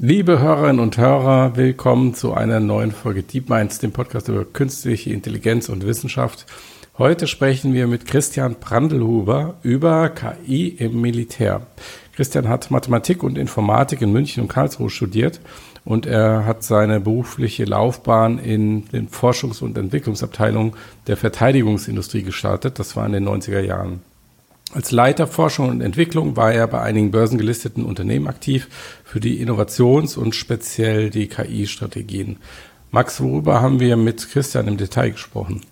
Liebe Hörerinnen und Hörer, willkommen zu einer neuen Folge Deep Minds, dem Podcast über künstliche Intelligenz und Wissenschaft. Heute sprechen wir mit Christian Brandelhuber über KI im Militär. Christian hat Mathematik und Informatik in München und Karlsruhe studiert und er hat seine berufliche Laufbahn in den Forschungs- und Entwicklungsabteilungen der Verteidigungsindustrie gestartet. Das war in den 90er Jahren. Als Leiter Forschung und Entwicklung war er bei einigen börsengelisteten Unternehmen aktiv für die Innovations- und speziell die KI-Strategien. Max, worüber haben wir mit Christian im Detail gesprochen?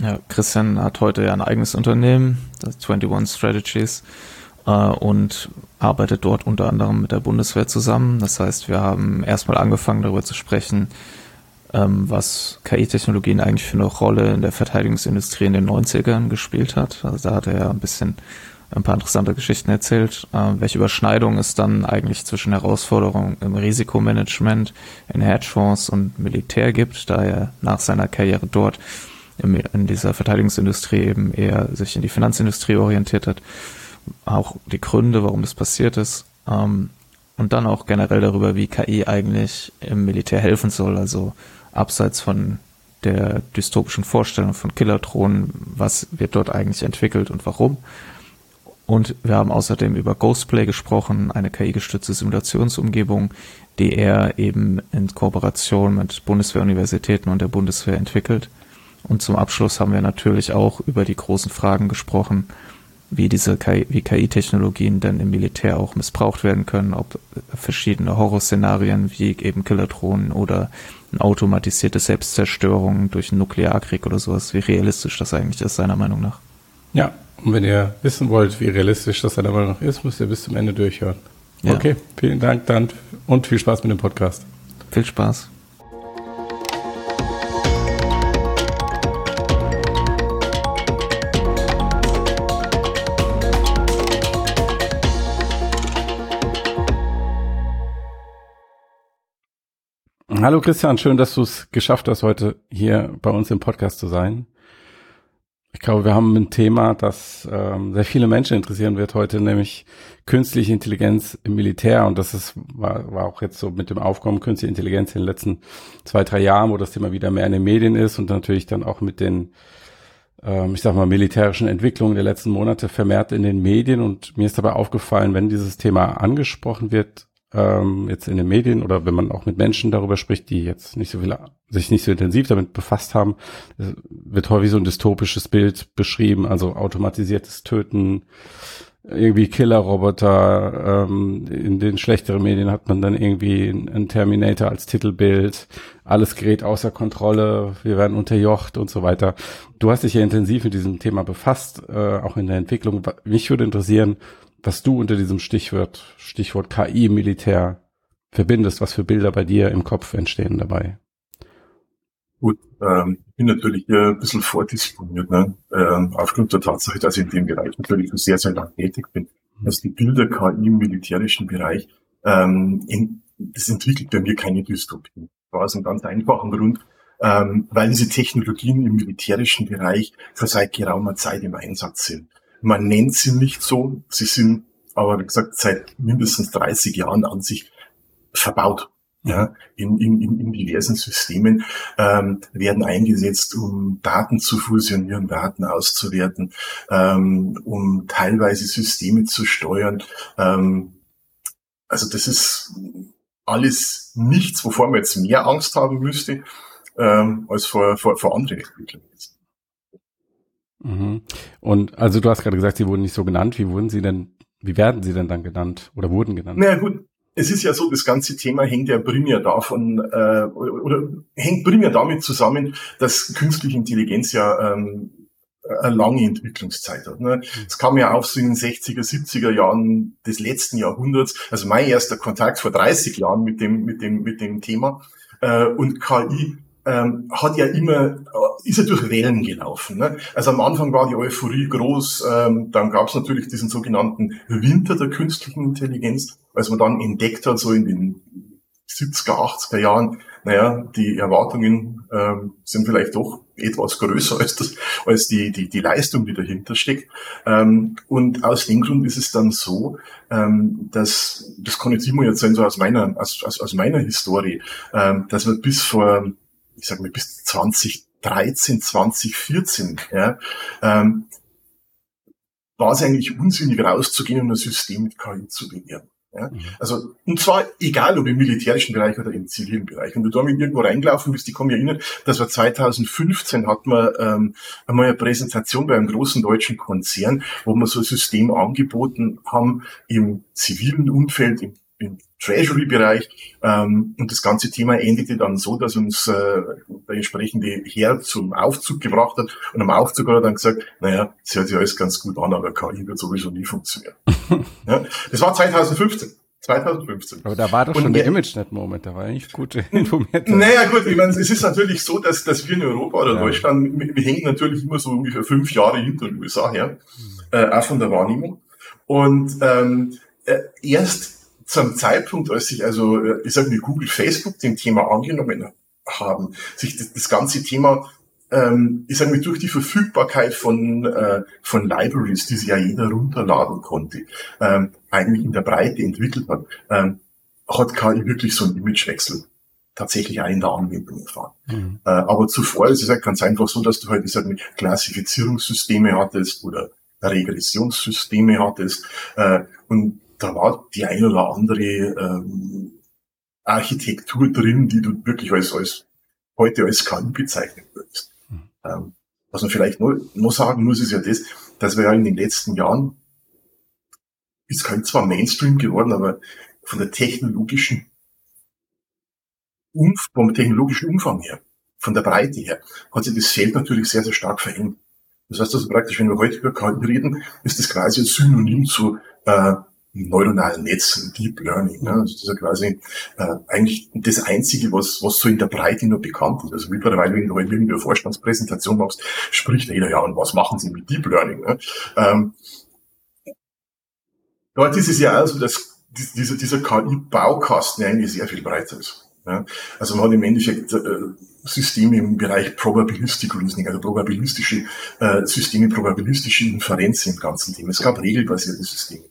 Ja, Christian hat heute ja ein eigenes Unternehmen, das 21 Strategies, äh, und arbeitet dort unter anderem mit der Bundeswehr zusammen. Das heißt, wir haben erstmal angefangen darüber zu sprechen, ähm, was KI-Technologien eigentlich für eine Rolle in der Verteidigungsindustrie in den 90ern gespielt hat. Also da hat er ja ein bisschen ein paar interessante Geschichten erzählt, äh, welche Überschneidung es dann eigentlich zwischen Herausforderungen im Risikomanagement, in Hedgefonds und Militär gibt, da er nach seiner Karriere dort im, in dieser Verteidigungsindustrie eben eher sich in die Finanzindustrie orientiert hat. Auch die Gründe, warum das passiert ist. Ähm, und dann auch generell darüber, wie KI eigentlich im Militär helfen soll, also abseits von der dystopischen Vorstellung von Killerdrohnen, was wird dort eigentlich entwickelt und warum. Und wir haben außerdem über Ghostplay gesprochen, eine KI-gestützte Simulationsumgebung, die er eben in Kooperation mit Bundeswehruniversitäten und der Bundeswehr entwickelt. Und zum Abschluss haben wir natürlich auch über die großen Fragen gesprochen, wie diese KI, wie KI-Technologien denn im Militär auch missbraucht werden können, ob verschiedene Horrorszenarien wie eben Killerdrohnen oder eine automatisierte Selbstzerstörung durch einen Nuklearkrieg oder sowas, wie realistisch das eigentlich ist, seiner Meinung nach. Ja, und wenn ihr wissen wollt, wie realistisch das seiner Meinung nach ist, müsst ihr bis zum Ende durchhören. Ja. Okay, vielen Dank dann und viel Spaß mit dem Podcast. Viel Spaß. Hallo Christian, schön, dass du es geschafft hast, heute hier bei uns im Podcast zu sein. Ich glaube, wir haben ein Thema, das ähm, sehr viele Menschen interessieren wird heute, nämlich künstliche Intelligenz im Militär. Und das ist, war, war auch jetzt so mit dem Aufkommen künstliche Intelligenz in den letzten zwei, drei Jahren, wo das Thema wieder mehr in den Medien ist und natürlich dann auch mit den, ähm, ich sag mal, militärischen Entwicklungen der letzten Monate vermehrt in den Medien. Und mir ist dabei aufgefallen, wenn dieses Thema angesprochen wird, ähm, jetzt in den Medien oder wenn man auch mit Menschen darüber spricht, die jetzt nicht so viel, sich nicht so intensiv damit befasst haben, wird häufig so ein dystopisches Bild beschrieben, also automatisiertes Töten, irgendwie Killerroboter, ähm, in den schlechteren Medien hat man dann irgendwie einen Terminator als Titelbild, alles gerät außer Kontrolle, wir werden unterjocht und so weiter. Du hast dich ja intensiv mit diesem Thema befasst, äh, auch in der Entwicklung. Mich würde interessieren, was du unter diesem Stichwort, Stichwort KI Militär verbindest, was für Bilder bei dir im Kopf entstehen dabei. Gut, ähm, ich bin natürlich hier ein bisschen vordisponiert, ne? ähm, aufgrund der Tatsache, dass ich in dem Bereich natürlich schon sehr, sehr lange tätig bin. Mhm. Dass die Bilder KI im militärischen Bereich, ähm, in, das entwickelt bei mir keine Dystopie. Aus einem ganz einfachen Grund, ähm, weil diese Technologien im militärischen Bereich schon seit geraumer Zeit im Einsatz sind. Man nennt sie nicht so. Sie sind aber, wie gesagt, seit mindestens 30 Jahren an sich verbaut. Ja, in, in, in diversen Systemen ähm, werden eingesetzt, um Daten zu fusionieren, Daten auszuwerten, ähm, um teilweise Systeme zu steuern. Ähm, also das ist alles nichts, wovor man jetzt mehr Angst haben müsste, ähm, als vor, vor, vor anderen Entwicklungen. Mhm. Und also du hast gerade gesagt, sie wurden nicht so genannt. Wie wurden sie denn, wie werden sie denn dann genannt oder wurden genannt? Na naja, gut, es ist ja so, das ganze Thema hängt ja primär davon äh, oder hängt primär damit zusammen, dass künstliche Intelligenz ja ähm, eine lange Entwicklungszeit hat. Ne? Mhm. Es kam ja auf so in den 60er, 70er Jahren des letzten Jahrhunderts, also mein erster Kontakt vor 30 Jahren mit dem, mit dem, mit dem Thema. Äh, und KI ähm, hat ja immer, äh, ist ja durch Wellen gelaufen. Ne? Also am Anfang war die Euphorie groß, ähm, dann gab es natürlich diesen sogenannten Winter der künstlichen Intelligenz, als man dann entdeckt hat, so in den 70er, 80er Jahren, naja, die Erwartungen ähm, sind vielleicht doch etwas größer als, das, als die, die, die Leistung, die dahinter steckt. Ähm, und aus dem Grund ist es dann so, ähm, dass, das kann ich immer jetzt sein, so aus meiner, aus, aus, aus meiner Historie, ähm, dass wir bis vor, ich sag mal, bis 2013, 2014, ja, ähm, war es eigentlich unsinnig rauszugehen und ein System mit KI zu bewerten. Ja? Mhm. Also, und zwar egal ob im militärischen Bereich oder im zivilen Bereich. Wenn du da mit irgendwo reingelaufen bist, ich mich erinnern, das war 2015, hat man ähm, einmal eine Präsentation bei einem großen deutschen Konzern, wo wir so ein System angeboten haben im zivilen Umfeld, im im Treasury-Bereich. Ähm, und das ganze Thema endete dann so, dass uns äh, der entsprechende Herr zum Aufzug gebracht hat. Und am Aufzug hat er dann gesagt, naja, das hört sich alles ganz gut an, aber KI wird sowieso nie funktionieren. ja, das war 2015. 2015. Aber da war doch schon und der ImageNet-Moment, da war eigentlich gut informiert. Naja, gut, ich meine, es ist natürlich so, dass, dass wir in Europa oder ja. Deutschland, wir, wir, hängen natürlich immer so ungefähr fünf Jahre hinter den USA her, äh, auch von der Wahrnehmung. Und ähm, äh, erst zum Zeitpunkt, als sich also, äh, ich sage mal, Google, Facebook dem Thema angenommen haben, sich das, das ganze Thema, ähm, ich sage mal, durch die Verfügbarkeit von, äh, von Libraries, die sich ja jeder runterladen konnte, ähm, eigentlich in der Breite entwickelt hat, ähm, hat KI wirklich so einen Imagewechsel tatsächlich auch in der Anwendung erfahren. Mhm. Äh, aber zuvor ist es ja ganz einfach so, dass du halt, ich sag mal, Klassifizierungssysteme hattest oder Regressionssysteme hattest äh, und da war die ein oder andere ähm, Architektur drin, die du wirklich als, als heute als KI bezeichnen würdest. Mhm. Ähm, was man vielleicht nur, nur sagen muss, ist ja das, dass wir ja in den letzten Jahren, ist kein zwar Mainstream geworden, aber von der technologischen Umf vom technologischen Umfang her, von der Breite her, hat sich das Feld natürlich sehr, sehr stark verändert. Das heißt also praktisch, wenn wir heute über KI reden, ist das quasi ein Synonym zu äh, neuronalen Netzen, Deep Learning. Ne? Also das ist ja quasi äh, eigentlich das Einzige, was, was so in der Breite nur bekannt ist. Also mittlerweile, wenn du halt eine Vorstandspräsentation machst, spricht jeder, ja, und was machen sie mit Deep Learning? Ne? Ähm, dort ist es ja also, dass dieser, dieser KI-Baukasten eigentlich sehr viel breiter ist. Ja? Also man hat im Endeffekt äh, Systeme im Bereich Probabilistic Reasoning, also probabilistische äh, Systeme, probabilistische Inferenzen im ganzen Thema. Es gab regelbasierte Systeme.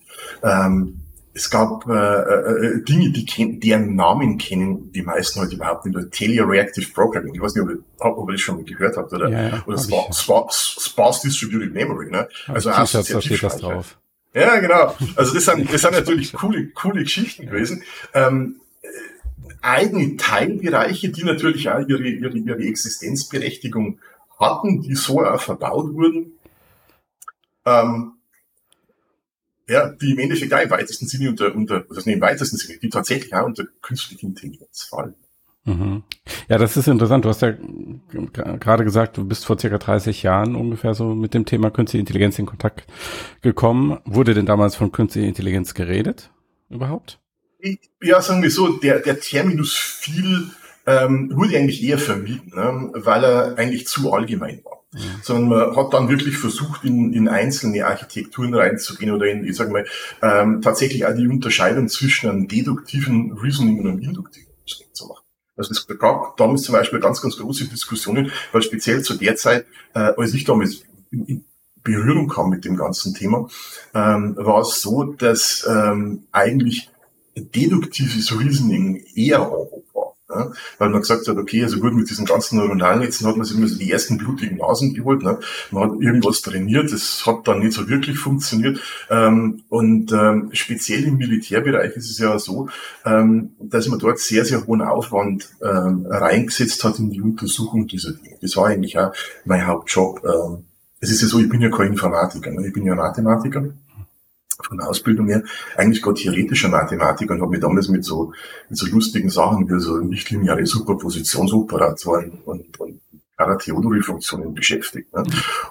Ähm, es gab äh, äh, äh Dinge, die kennen, deren Namen kennen die meisten heute überhaupt nicht. Telereactive Programming. Ich weiß nicht, ob ihr, ob ihr das schon mal gehört habt oder, ja, ja, oder Spa, Spa, Sparse Distributed Memory. Ne? Also da steht das drauf. Ja, genau. Also das sind, das sind natürlich coole, coole Geschichten gewesen. Ähm, eigene Teilbereiche, die natürlich auch ihre, ihre, ihre Existenzberechtigung hatten, die so auch verbaut wurden. Ähm, ja, die im Endeffekt auch im weitesten Sinne unter, unter also nicht im weitesten Sinne, die tatsächlich auch unter künstliche Intelligenz fallen. Mhm. Ja, das ist interessant. Du hast ja gerade gesagt, du bist vor circa 30 Jahren ungefähr so mit dem Thema künstliche Intelligenz in Kontakt gekommen. Wurde denn damals von künstlicher Intelligenz geredet überhaupt? Ja, sagen wir so, der, der Terminus viel ähm, wurde eigentlich eher vermieden, ne, weil er eigentlich zu allgemein war. Mhm. Sondern man hat dann wirklich versucht, in, in einzelne Architekturen reinzugehen oder in, ich sag mal, ähm, tatsächlich auch die Unterscheidung zwischen einem deduktiven Reasoning und einem induktiven Reasoning zu machen. Also es gab damals zum Beispiel ganz, ganz große Diskussionen, weil speziell zu der Zeit, äh, als ich damals in, in Berührung kam mit dem ganzen Thema, ähm, war es so, dass ähm, eigentlich deduktives Reasoning eher. Ja, weil man gesagt hat, okay, also gut, mit diesen ganzen Neuronalnetzen hat man sich immer so die ersten blutigen Nasen geholt. Ne? Man hat irgendwas trainiert, das hat dann nicht so wirklich funktioniert. Ähm, und ähm, speziell im Militärbereich ist es ja so, ähm, dass man dort sehr, sehr hohen Aufwand ähm, reingesetzt hat in die Untersuchung dieser Dinge. Das war eigentlich auch mein Hauptjob. Ähm, es ist ja so, ich bin ja kein Informatiker, ne? ich bin ja Mathematiker von der Ausbildung her eigentlich gerade theoretischer Mathematiker und habe mich damals mit so, mit so lustigen Sachen wie so nichtlineare Superpositionsoperatoren und, und Theodori-Funktionen beschäftigt. Ne?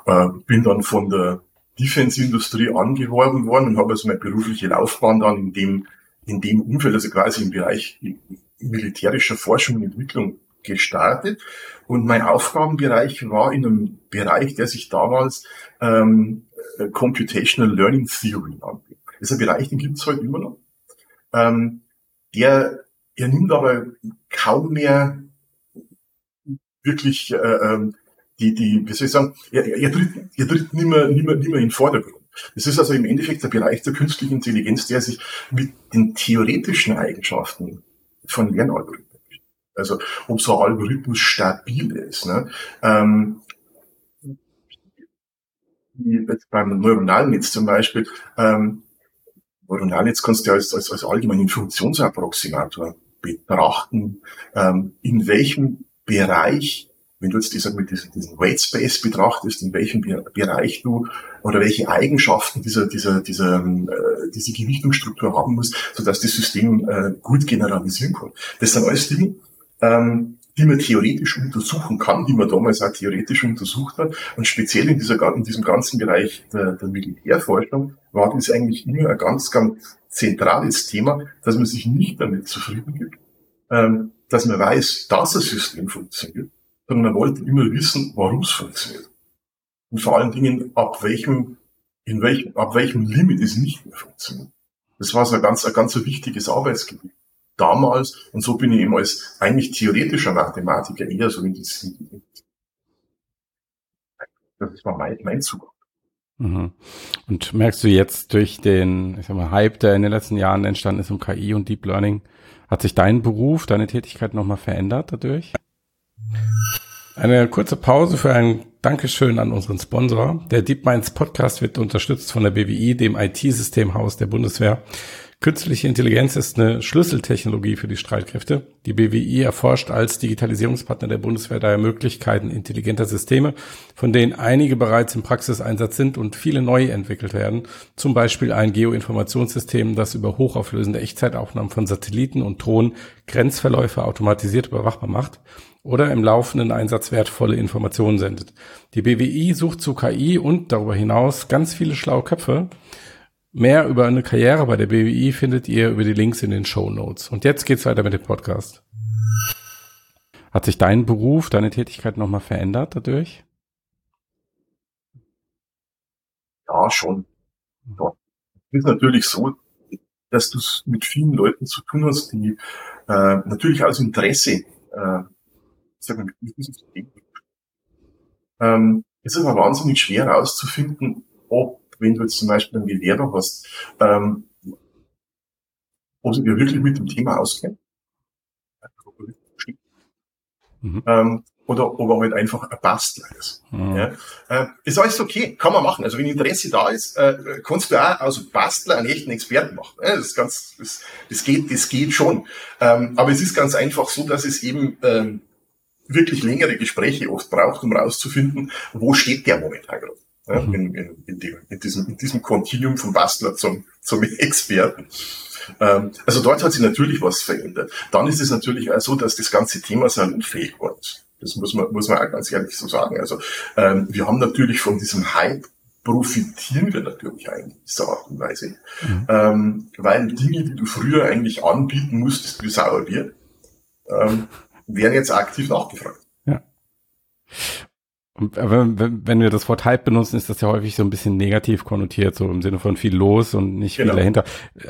Äh, bin dann von der Defense-Industrie angeworben worden und habe also meine berufliche Laufbahn dann in dem, in dem Umfeld, also quasi im Bereich militärischer Forschung und Entwicklung gestartet. Und mein Aufgabenbereich war in einem Bereich, der sich damals ähm, äh, Computational Learning Theory nannte. Das ist ein Bereich, den gibt es heute immer noch. Ähm, der, er nimmt aber kaum mehr wirklich, äh, ähm, die, die, wie soll ich sagen, er, er tritt, er tritt mehr, nicht mehr in den Vordergrund. Das ist also im Endeffekt der Bereich der künstlichen Intelligenz, der sich mit den theoretischen Eigenschaften von Lernalgorithmen also ob so ein Algorithmus stabil ist. Ne? Ähm, jetzt beim neuronalen Netz zum Beispiel, ähm, Neuronalnetz kannst du als, als, als allgemeinen Funktionsapproximator betrachten, ähm, in welchem Bereich, wenn du jetzt dieser, mit diesem, diesen Weight Space betrachtest, in welchem Bereich du oder welche Eigenschaften dieser, dieser, dieser, äh, diese Gewichtungsstruktur haben muss, sodass das System äh, gut generalisieren kann. Das sind alles Dinge, ähm, die man theoretisch untersuchen kann, die man damals auch theoretisch untersucht hat. Und speziell in, dieser, in diesem ganzen Bereich der, der Militärforschung war das eigentlich immer ein ganz, ganz zentrales Thema, dass man sich nicht damit zufrieden gibt, ähm, dass man weiß, dass das System funktioniert, sondern man wollte immer wissen, warum es funktioniert. Und vor allen Dingen, ab welchem, in welchem, ab welchem Limit es nicht mehr funktioniert. Das war so ein ganz, ein ganz wichtiges Arbeitsgebiet damals. Und so bin ich eben als eigentlich theoretischer Mathematiker eher so in das, das war mein, mein Zugang. Mhm. Und merkst du jetzt durch den, ich sag mal, Hype, der in den letzten Jahren entstanden ist um KI und Deep Learning, hat sich dein Beruf, deine Tätigkeit nochmal verändert dadurch? Eine kurze Pause für ein Dankeschön an unseren Sponsor. Der DeepMinds Podcast wird unterstützt von der BWI, dem IT-Systemhaus der Bundeswehr. Künstliche Intelligenz ist eine Schlüsseltechnologie für die Streitkräfte. Die BWI erforscht als Digitalisierungspartner der Bundeswehr daher Möglichkeiten intelligenter Systeme, von denen einige bereits im Praxiseinsatz sind und viele neu entwickelt werden. Zum Beispiel ein Geoinformationssystem, das über hochauflösende Echtzeitaufnahmen von Satelliten und Drohnen Grenzverläufe automatisiert überwachbar macht oder im laufenden Einsatz wertvolle Informationen sendet. Die BWI sucht zu KI und darüber hinaus ganz viele schlaue Köpfe, Mehr über eine Karriere bei der BWI findet ihr über die Links in den Show Notes. Und jetzt geht's weiter mit dem Podcast. Hat sich dein Beruf, deine Tätigkeit nochmal verändert dadurch? Ja, schon. Ja. Es ist natürlich so, dass du mit vielen Leuten zu tun hast, die äh, natürlich aus Interesse äh, sagen wir, mit diesem System. Ähm, es ist aber wahnsinnig schwer herauszufinden, ob wenn du jetzt zum Beispiel einen Bewerber hast, ähm, ob sie dir wirklich mit dem Thema auskennen. Mhm. Ähm, oder ob er halt einfach ein Bastler ist. Mhm. Ja. Äh, ist alles okay, kann man machen. Also wenn Interesse da ist, äh, kannst du auch aus Bastler einen echten Experten machen. Ja, das ist ganz, das, das geht, das geht schon. Ähm, aber es ist ganz einfach so, dass es eben ähm, wirklich längere Gespräche oft braucht, um rauszufinden, wo steht der momentan gerade ja, mhm. in, in, in, dem, in, diesem, in diesem Kontinuum vom Bastler zum, zum Experten. Ähm, also dort hat sich natürlich was verändert. Dann ist es natürlich auch so, dass das ganze Thema salonfähig war. Das muss man, muss man auch ganz ehrlich so sagen. Also ähm, wir haben natürlich von diesem Hype profitieren wir natürlich eigentlich in dieser Art und Weise. Mhm. Ähm, weil Dinge, die du früher eigentlich anbieten musstest, wie sauer wird, ähm, werden jetzt aktiv nachgefragt. Ja. Wenn, wenn wir das Wort Hype benutzen, ist das ja häufig so ein bisschen negativ konnotiert, so im Sinne von viel los und nicht genau. viel dahinter.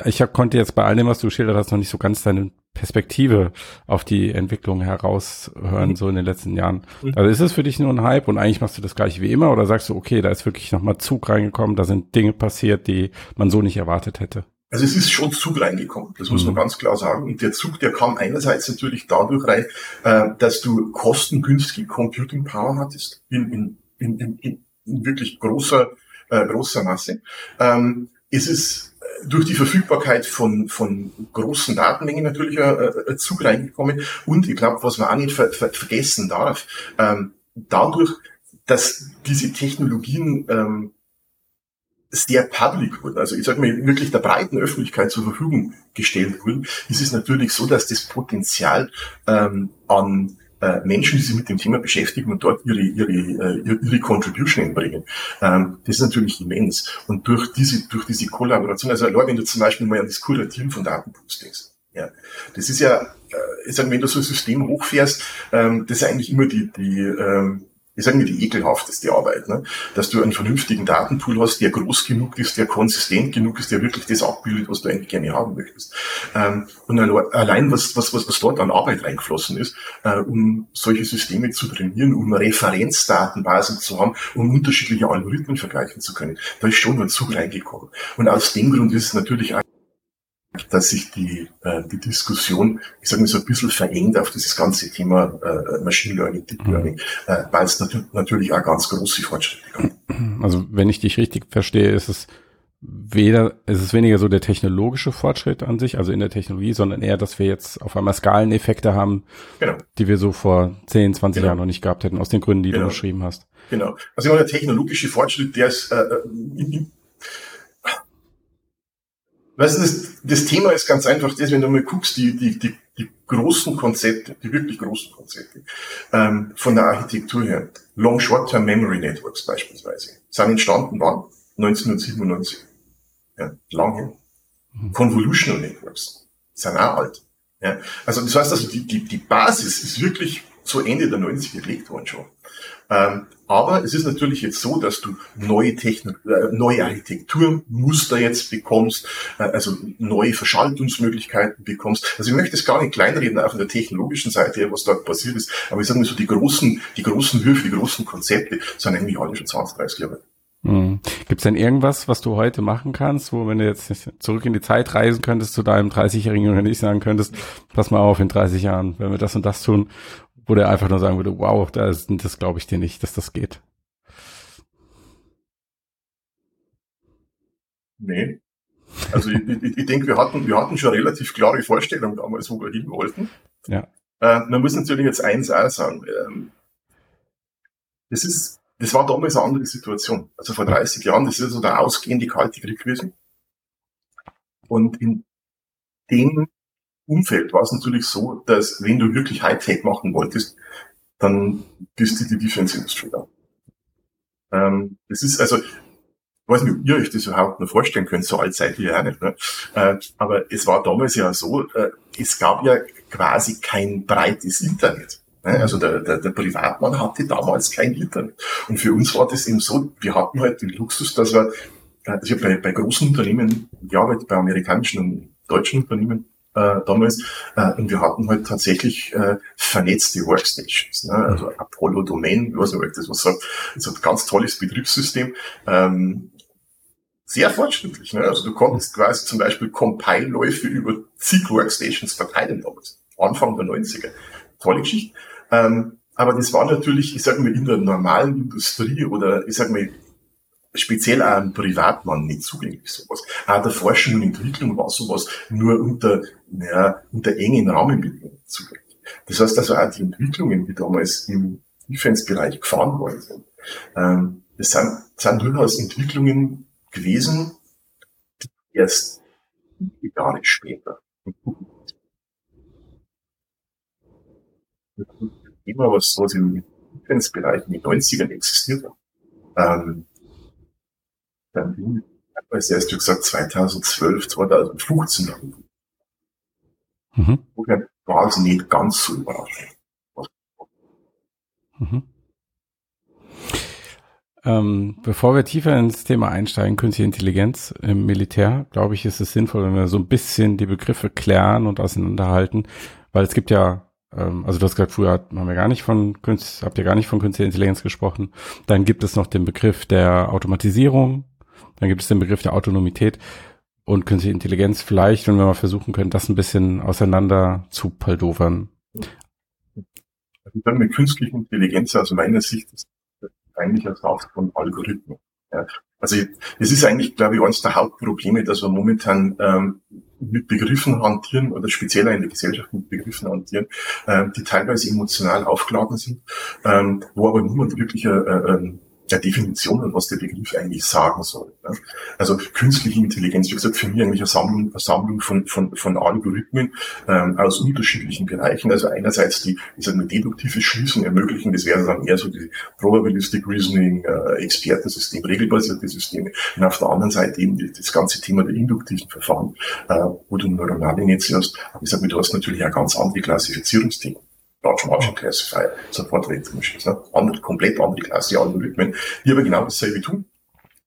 Ich hab, konnte jetzt bei all dem, was du geschildert hast, noch nicht so ganz deine Perspektive auf die Entwicklung heraushören, mhm. so in den letzten Jahren. Mhm. Also ist es für dich nur ein Hype und eigentlich machst du das gleiche wie immer oder sagst du, okay, da ist wirklich nochmal Zug reingekommen, da sind Dinge passiert, die man so nicht erwartet hätte? Also es ist schon Zug reingekommen, das muss man mhm. ganz klar sagen. Und der Zug, der kam einerseits natürlich dadurch rein, äh, dass du kostengünstige Computing Power hattest in, in, in, in, in wirklich großer, äh, großer Masse. Ähm, es ist äh, durch die Verfügbarkeit von, von großen Datenmengen natürlich ein Zug reingekommen. Und ich glaube, was man auch nicht ver, ver, vergessen darf, ähm, dadurch, dass diese Technologien ähm, sehr public wurden, also ich sage mal wirklich der breiten Öffentlichkeit zur Verfügung gestellt wurden, ist es natürlich so, dass das Potenzial ähm, an äh, Menschen, die sich mit dem Thema beschäftigen und dort ihre ihre äh, ihre Contribution einbringen, ähm, das ist natürlich immens. Und durch diese durch diese Kollaboration, also wenn du zum Beispiel mal an das Kuratieren von Datenpools denkst, ja, das ist ja, äh, ich sag, wenn du so ein System hochfährst, ähm, das ist eigentlich immer die die ähm, sage mir, die ekelhafteste Arbeit, ne? dass du einen vernünftigen Datenpool hast, der groß genug ist, der konsistent genug ist, der wirklich das abbildet, was du eigentlich gerne haben möchtest. Ähm, und allein, was, was, was, was dort an Arbeit reingeflossen ist, äh, um solche Systeme zu trainieren, um Referenzdatenbasen zu haben, um unterschiedliche Algorithmen vergleichen zu können, da ist schon ein Zug reingekommen. Und aus dem Grund ist es natürlich auch dass sich die, äh, die Diskussion, ich sage mal so ein bisschen verengt auf dieses ganze Thema äh, Machine Learning, Deep mhm. Learning, äh, weil es nat natürlich auch ganz große Fortschritte gab. Also wenn ich dich richtig verstehe, ist es weder, ist es weniger so der technologische Fortschritt an sich, also in der Technologie, sondern eher, dass wir jetzt auf einmal Skaleneffekte haben, genau. die wir so vor 10, 20 genau. Jahren noch nicht gehabt hätten, aus den Gründen, die genau. du beschrieben hast. Genau. Also ich meine, der technologische Fortschritt, der ist äh, äh Weißt du, das, das Thema ist ganz einfach das, wenn du mal guckst, die, die, die, die großen Konzepte, die wirklich großen Konzepte ähm, von der Architektur her, Long Short-Term Memory Networks beispielsweise, sind entstanden wann? 1997. Ja, lang hin. Mhm. Convolutional Networks sind auch alt. Ja, also das heißt also, die, die, die Basis ist wirklich zu Ende der 90er gelegt worden schon. Ähm, aber es ist natürlich jetzt so, dass du neue Technik, äh, neue Architekturmuster jetzt bekommst, äh, also neue Verschaltungsmöglichkeiten bekommst. Also ich möchte es gar nicht kleinreden, auch von der technologischen Seite, was dort passiert ist. Aber ich sage mal so, die großen, die großen Höfe, die großen Konzepte sind eigentlich alle schon 20, 30 Jahre. Mhm. Gibt es denn irgendwas, was du heute machen kannst, wo wenn du jetzt zurück in die Zeit reisen könntest zu deinem 30-jährigen oder nicht sagen könntest, pass mal auf, in 30 Jahren, wenn wir das und das tun, wo der einfach nur sagen würde, wow, das, das glaube ich dir nicht, dass das geht. Nee. Also ich, ich, ich denke, wir hatten, wir hatten schon relativ klare Vorstellungen damals, wo wir hin wollten. Ja. Äh, man muss natürlich jetzt eins auch sagen. Ähm, das ist, das war damals eine andere Situation. Also vor 30 Jahren, das ist so der ausgehende Kalte Krieg gewesen. Und in dem Umfeld war es natürlich so, dass wenn du wirklich Hightech machen wolltest, dann bist du die Defense Industry da. Ähm, das ist also, ich weiß nicht, ob ihr euch das überhaupt noch vorstellen könnt, so alt seid ihr ja nicht. Ne? Äh, aber es war damals ja so, äh, es gab ja quasi kein breites Internet. Ne? Also der, der, der Privatmann hatte damals kein Internet. Und für uns war das eben so, wir hatten halt den Luxus, dass wir, also bei, bei großen Unternehmen gearbeitet, bei amerikanischen und deutschen Unternehmen, äh, damals. Äh, und wir hatten halt tatsächlich äh, vernetzte Workstations. Ne? Also Apollo Domain, ich weiß nicht, ob ich das was sagt, ist ein ganz tolles Betriebssystem. Ähm, sehr fortschrittlich. Ne? Also du konntest quasi zum Beispiel Compile-Läufe über zig Workstations verteilen damals. Anfang der 90er. Tolle Geschichte. Ähm, aber das war natürlich, ich sag mal, in der normalen Industrie oder ich sag mal, speziell einem Privatmann nicht zugänglich, sowas. Auch der Forschung und Entwicklung war sowas nur unter, naja, unter engen Rahmenbedingungen zugänglich. Das heißt also auch die Entwicklungen, die damals im Defense-Bereich gefahren worden sind, ähm, das sind, sind durchaus Entwicklungen gewesen, die erst Jahre später Thema, was, was im Defense-Bereich in den 90ern existiert hat. Ähm, dann bin ich als erst gesagt 2012, 2015 mhm. Woher war es nicht ganz so überraschend. Mhm. Ähm, bevor wir tiefer ins Thema einsteigen, künstliche Intelligenz im Militär, glaube ich, ist es sinnvoll, wenn wir so ein bisschen die Begriffe klären und auseinanderhalten, weil es gibt ja ähm, also du hast gesagt, früher haben wir gar nicht von Künst, habt ihr gar nicht von künstlicher Intelligenz gesprochen. Dann gibt es noch den Begriff der Automatisierung, dann gibt es den Begriff der Autonomität und künstliche Intelligenz. Vielleicht, wenn wir mal versuchen können, das ein bisschen auseinander zu paldovern. Also dann mit künstlicher Intelligenz aus meiner Sicht ist eigentlich ein Haus von Algorithmen. Ja. Also es ist eigentlich, glaube ich, eines der Hauptprobleme, dass wir momentan ähm, mit Begriffen hantieren oder speziell in der Gesellschaft mit Begriffen hantieren, ähm, die teilweise emotional aufgeladen sind, ähm, wo aber niemand wirklich äh, äh, der Definition und was der Begriff eigentlich sagen soll. Ne? Also künstliche Intelligenz, wie gesagt, für mich eigentlich eine Sammlung, eine Sammlung von, von, von Algorithmen ähm, aus unterschiedlichen Bereichen. Also einerseits die, ich sage mal, deduktive Schließung ermöglichen, das wäre dann eher so die Probabilistic Reasoning, äh, Expertensystem, regelbasierte Systeme. Und auf der anderen Seite eben das ganze Thema der induktiven Verfahren, äh, wo du neuronale Netze hast. Aber ich sage mal, du hast natürlich auch ganz andere Klassifizierungsthemen. Large Margin Classifier, Support Rate Beispiel. Ne? Andere, komplett andere Klasse Algorithmen, die aber genau dasselbe tun.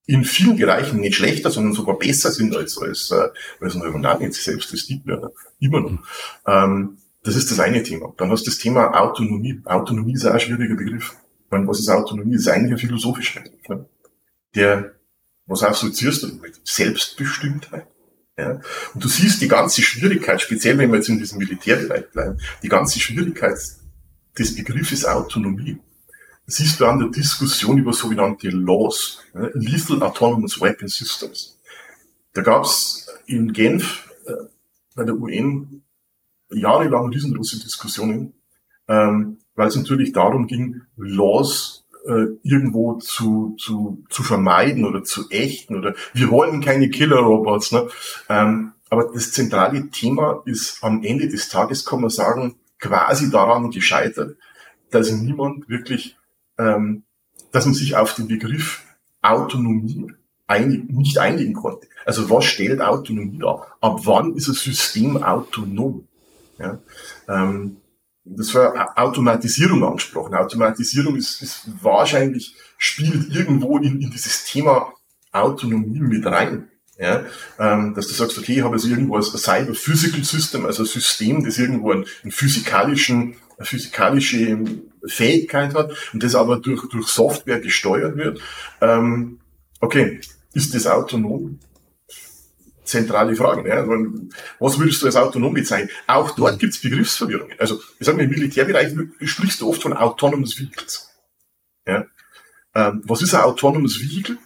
In vielen Bereichen nicht schlechter, sondern sogar besser sind als, als, äh, als neuronale Netze, selbst das Deep Learner. Immer noch. Ähm, das ist das eine Thema. Dann hast du das Thema Autonomie. Autonomie ist auch ein schwieriger Begriff. Meine, was ist Autonomie? Das ist eigentlich ein philosophischer Begriff. Ne? Der, was assoziierst du damit? Selbstbestimmtheit. Ja? Und du siehst die ganze Schwierigkeit, speziell wenn wir jetzt in diesem Militärbereich bleiben, die ganze Schwierigkeit des Begriffes Autonomie. Siehst du an der Diskussion über sogenannte Laws, ja? Lethal Autonomous Weapon Systems. Da gab es in Genf äh, bei der UN jahrelang riesengroße Diskussionen, ähm, weil es natürlich darum ging, Laws äh, irgendwo zu, zu, zu vermeiden oder zu ächten oder wir wollen keine Killer-Robots. Ne? Ähm, aber das zentrale Thema ist am Ende des Tages, kann man sagen, quasi daran gescheitert, dass niemand wirklich, ähm, dass man sich auf den Begriff Autonomie einig, nicht einigen konnte. Also was stellt Autonomie dar? Ab wann ist ein System autonom? Ja? Ähm, das war Automatisierung angesprochen. Automatisierung ist, ist wahrscheinlich, spielt irgendwo in, in dieses Thema Autonomie mit rein. Ja, ähm, dass du sagst, okay, ich habe also irgendwo ein Cyber Physical System, also ein System, das irgendwo einen, einen physikalischen, eine physikalische Fähigkeit hat und das aber durch, durch Software gesteuert wird. Ähm, okay, ist das autonom? Zentrale Frage. Ja. Was würdest du als autonom bezeichnen? Auch dort gibt es Begriffsverwirrungen. Also, ich sage mal, im Militärbereich sprichst du oft von autonomous vehicles. Ja. Ähm, was ist ein autonomous vehicle?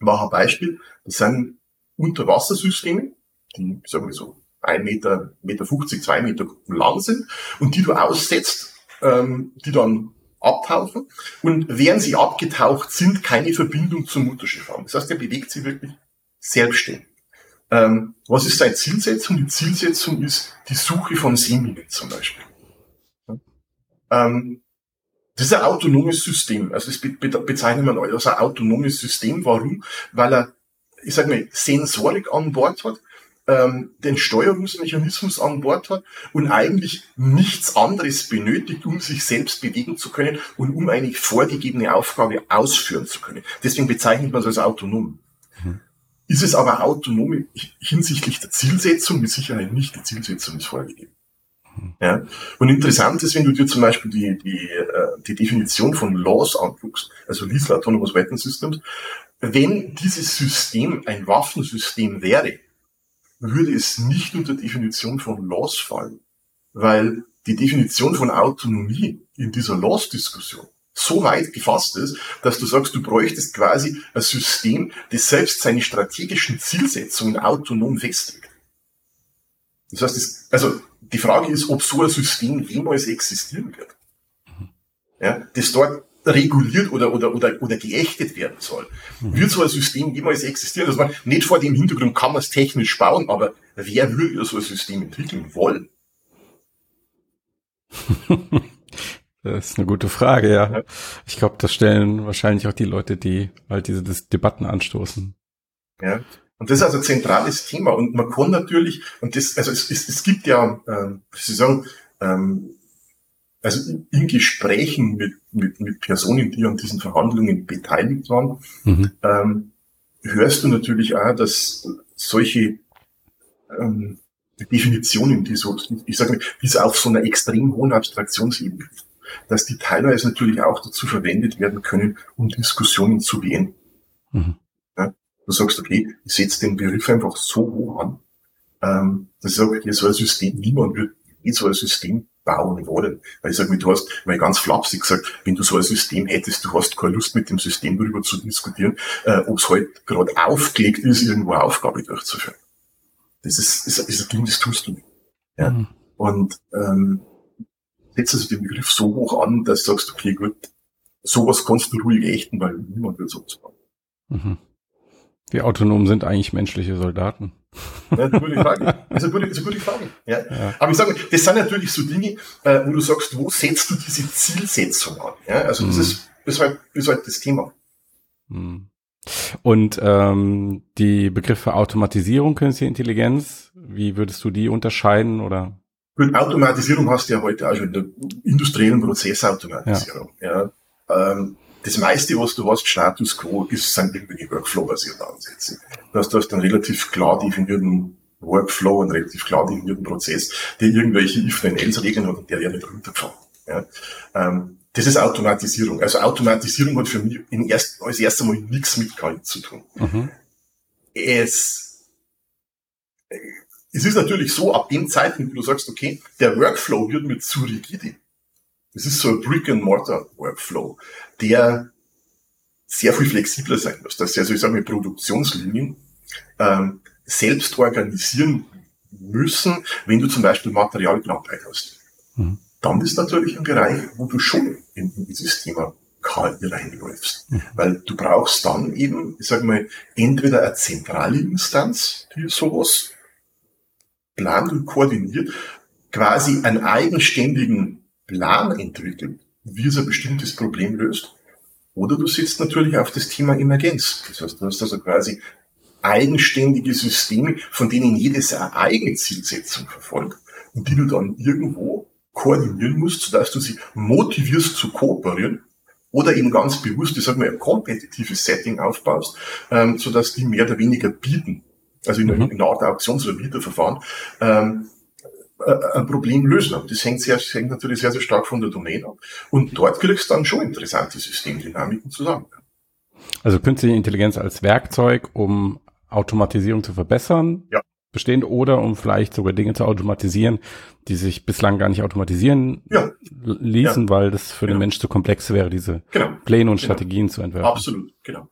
Mach ein Beispiel. Das sind Unterwassersysteme, die, sagen wir so, ein Meter, Meter 50, zwei Meter lang sind und die du aussetzt, ähm, die dann abtauchen und während sie abgetaucht sind, keine Verbindung zum Mutterschiff haben. Das heißt, der bewegt sich wirklich selbstständig. Ähm, was ist seine Zielsetzung? Die Zielsetzung ist die Suche von Seeminen zum Beispiel. Ähm, das ist ein autonomes System. Also das be be bezeichnet man als ein autonomes System. Warum? Weil er, ich sage mal, Sensorik an Bord hat, ähm, den Steuerungsmechanismus an Bord hat und eigentlich nichts anderes benötigt, um sich selbst bewegen zu können und um eine vorgegebene Aufgabe ausführen zu können. Deswegen bezeichnet man es als autonom. Ist es aber autonom hinsichtlich der Zielsetzung? Mit Sicherheit nicht. Die Zielsetzung ist vorgegeben. Mhm. Ja? Und interessant ist, wenn du dir zum Beispiel die, die, äh, die Definition von Laws anguckst, also Lethal Autonomous Weapon Systems, wenn dieses System ein Waffensystem wäre, würde es nicht unter Definition von Laws fallen, weil die Definition von Autonomie in dieser Laws-Diskussion so weit gefasst ist, dass du sagst, du bräuchtest quasi ein System, das selbst seine strategischen Zielsetzungen autonom festlegt. Das heißt, das, also die Frage ist, ob so ein System jemals existieren wird. Ja, das dort reguliert oder, oder, oder, oder geächtet werden soll. Mhm. Wird so ein System jemals existieren? Also man, nicht vor dem Hintergrund kann man es technisch bauen, aber wer würde so ein System entwickeln wollen? Das ist eine gute Frage, ja. Ich glaube, das stellen wahrscheinlich auch die Leute, die halt diese Debatten anstoßen. Ja. Und das ist also ein zentrales Thema. Und man kann natürlich, und das, also es, es, es gibt ja, ähm, Sie sagen, ähm, also in, in Gesprächen mit, mit, mit Personen, die an diesen Verhandlungen beteiligt waren, mhm. ähm, hörst du natürlich auch, dass solche ähm, Definitionen, die so, ich sage mal, die auf so einer extrem hohen Abstraktionsebene dass die teilweise natürlich auch dazu verwendet werden können, um Diskussionen zu beenden. Mhm. Ja, du sagst, okay, ich setze den Begriff einfach so hoch an, ähm, dass ich sage, okay, so ein System, niemand wird eh so ein System bauen wollen. Weil ich sage, du hast, weil ganz flapsig gesagt, wenn du so ein System hättest, du hast keine Lust mit dem System darüber zu diskutieren, äh, ob es halt gerade aufgelegt ist, irgendwo eine Aufgabe durchzuführen. Das ist, ist, ist ein Ding, das tust du nicht. Ja? Mhm. Und ähm, setzt also den Begriff so hoch an, dass du sagst, okay, gut, sowas kannst du ruhig ächten, weil niemand will sowas machen. Mhm. Wie autonom sind eigentlich menschliche Soldaten? Ja, das würde ich fragen. Das ist eine gute, das ist eine gute Frage. Ja. ja. Aber ich sage, das sind natürlich so Dinge, äh, wo du sagst, wo setzt du diese Zielsetzung an? Ja, also das, mhm. ist, das, ist halt, das ist halt das Thema. Mhm. Und ähm, die Begriffe Automatisierung, künstliche Intelligenz, wie würdest du die unterscheiden oder? Gut, Automatisierung hast du ja heute auch schon in der industriellen Prozessautomatisierung. Ja. ja ähm, das meiste, was du hast, Status Quo, ist, sind irgendwelche Workflow-basierte Ansätze. Du hast, du hast einen relativ klar definierten Workflow, einen relativ klar definierten Prozess, der irgendwelche if-then-else-Regeln hat und der ja nicht runtergefahren. Ja. Ähm, das ist Automatisierung. Also Automatisierung hat für mich in erst, als erstes Mal nichts mit KI zu tun. Mhm. Es, es ist natürlich so, ab dem Zeitpunkt, wo du sagst, okay, der Workflow wird mir zu rigide. Das ist so ein Brick-and-Mortar-Workflow, der sehr viel flexibler sein muss, dass also ich sage mal Produktionslinien ähm, selbst organisieren müssen, wenn du zum Beispiel Materialknappheit hast. Mhm. Dann ist natürlich ein Bereich, wo du schon in, in dieses Thema KI reinläufst. Mhm. Weil du brauchst dann eben, ich sage mal, entweder eine zentrale Instanz, die sowas plant und koordiniert, quasi einen eigenständigen Plan entwickelt, wie es ein bestimmtes Problem löst. Oder du sitzt natürlich auf das Thema Emergenz. Das heißt, du hast also quasi eigenständige Systeme, von denen jedes eine eigene Zielsetzung verfolgt und die du dann irgendwo koordinieren musst, sodass du sie motivierst zu kooperieren oder eben ganz bewusst, ich sag mal, ein kompetitives Setting aufbaust, ähm, sodass die mehr oder weniger bieten, also in, mhm. in einer Art Auktions- oder Bieterverfahren, ähm, äh, ein Problem lösen. Aber das hängt, sehr, hängt natürlich sehr, sehr stark von der Domain ab. Und dort kriegst du dann schon interessante Systemdynamiken zusammen. Also künstliche Intelligenz als Werkzeug, um Automatisierung zu verbessern, ja. bestehend oder um vielleicht sogar Dinge zu automatisieren, die sich bislang gar nicht automatisieren ja. ließen, ja. weil das für genau. den Mensch zu komplex wäre, diese genau. Pläne und genau. Strategien zu entwerfen. Absolut, genau.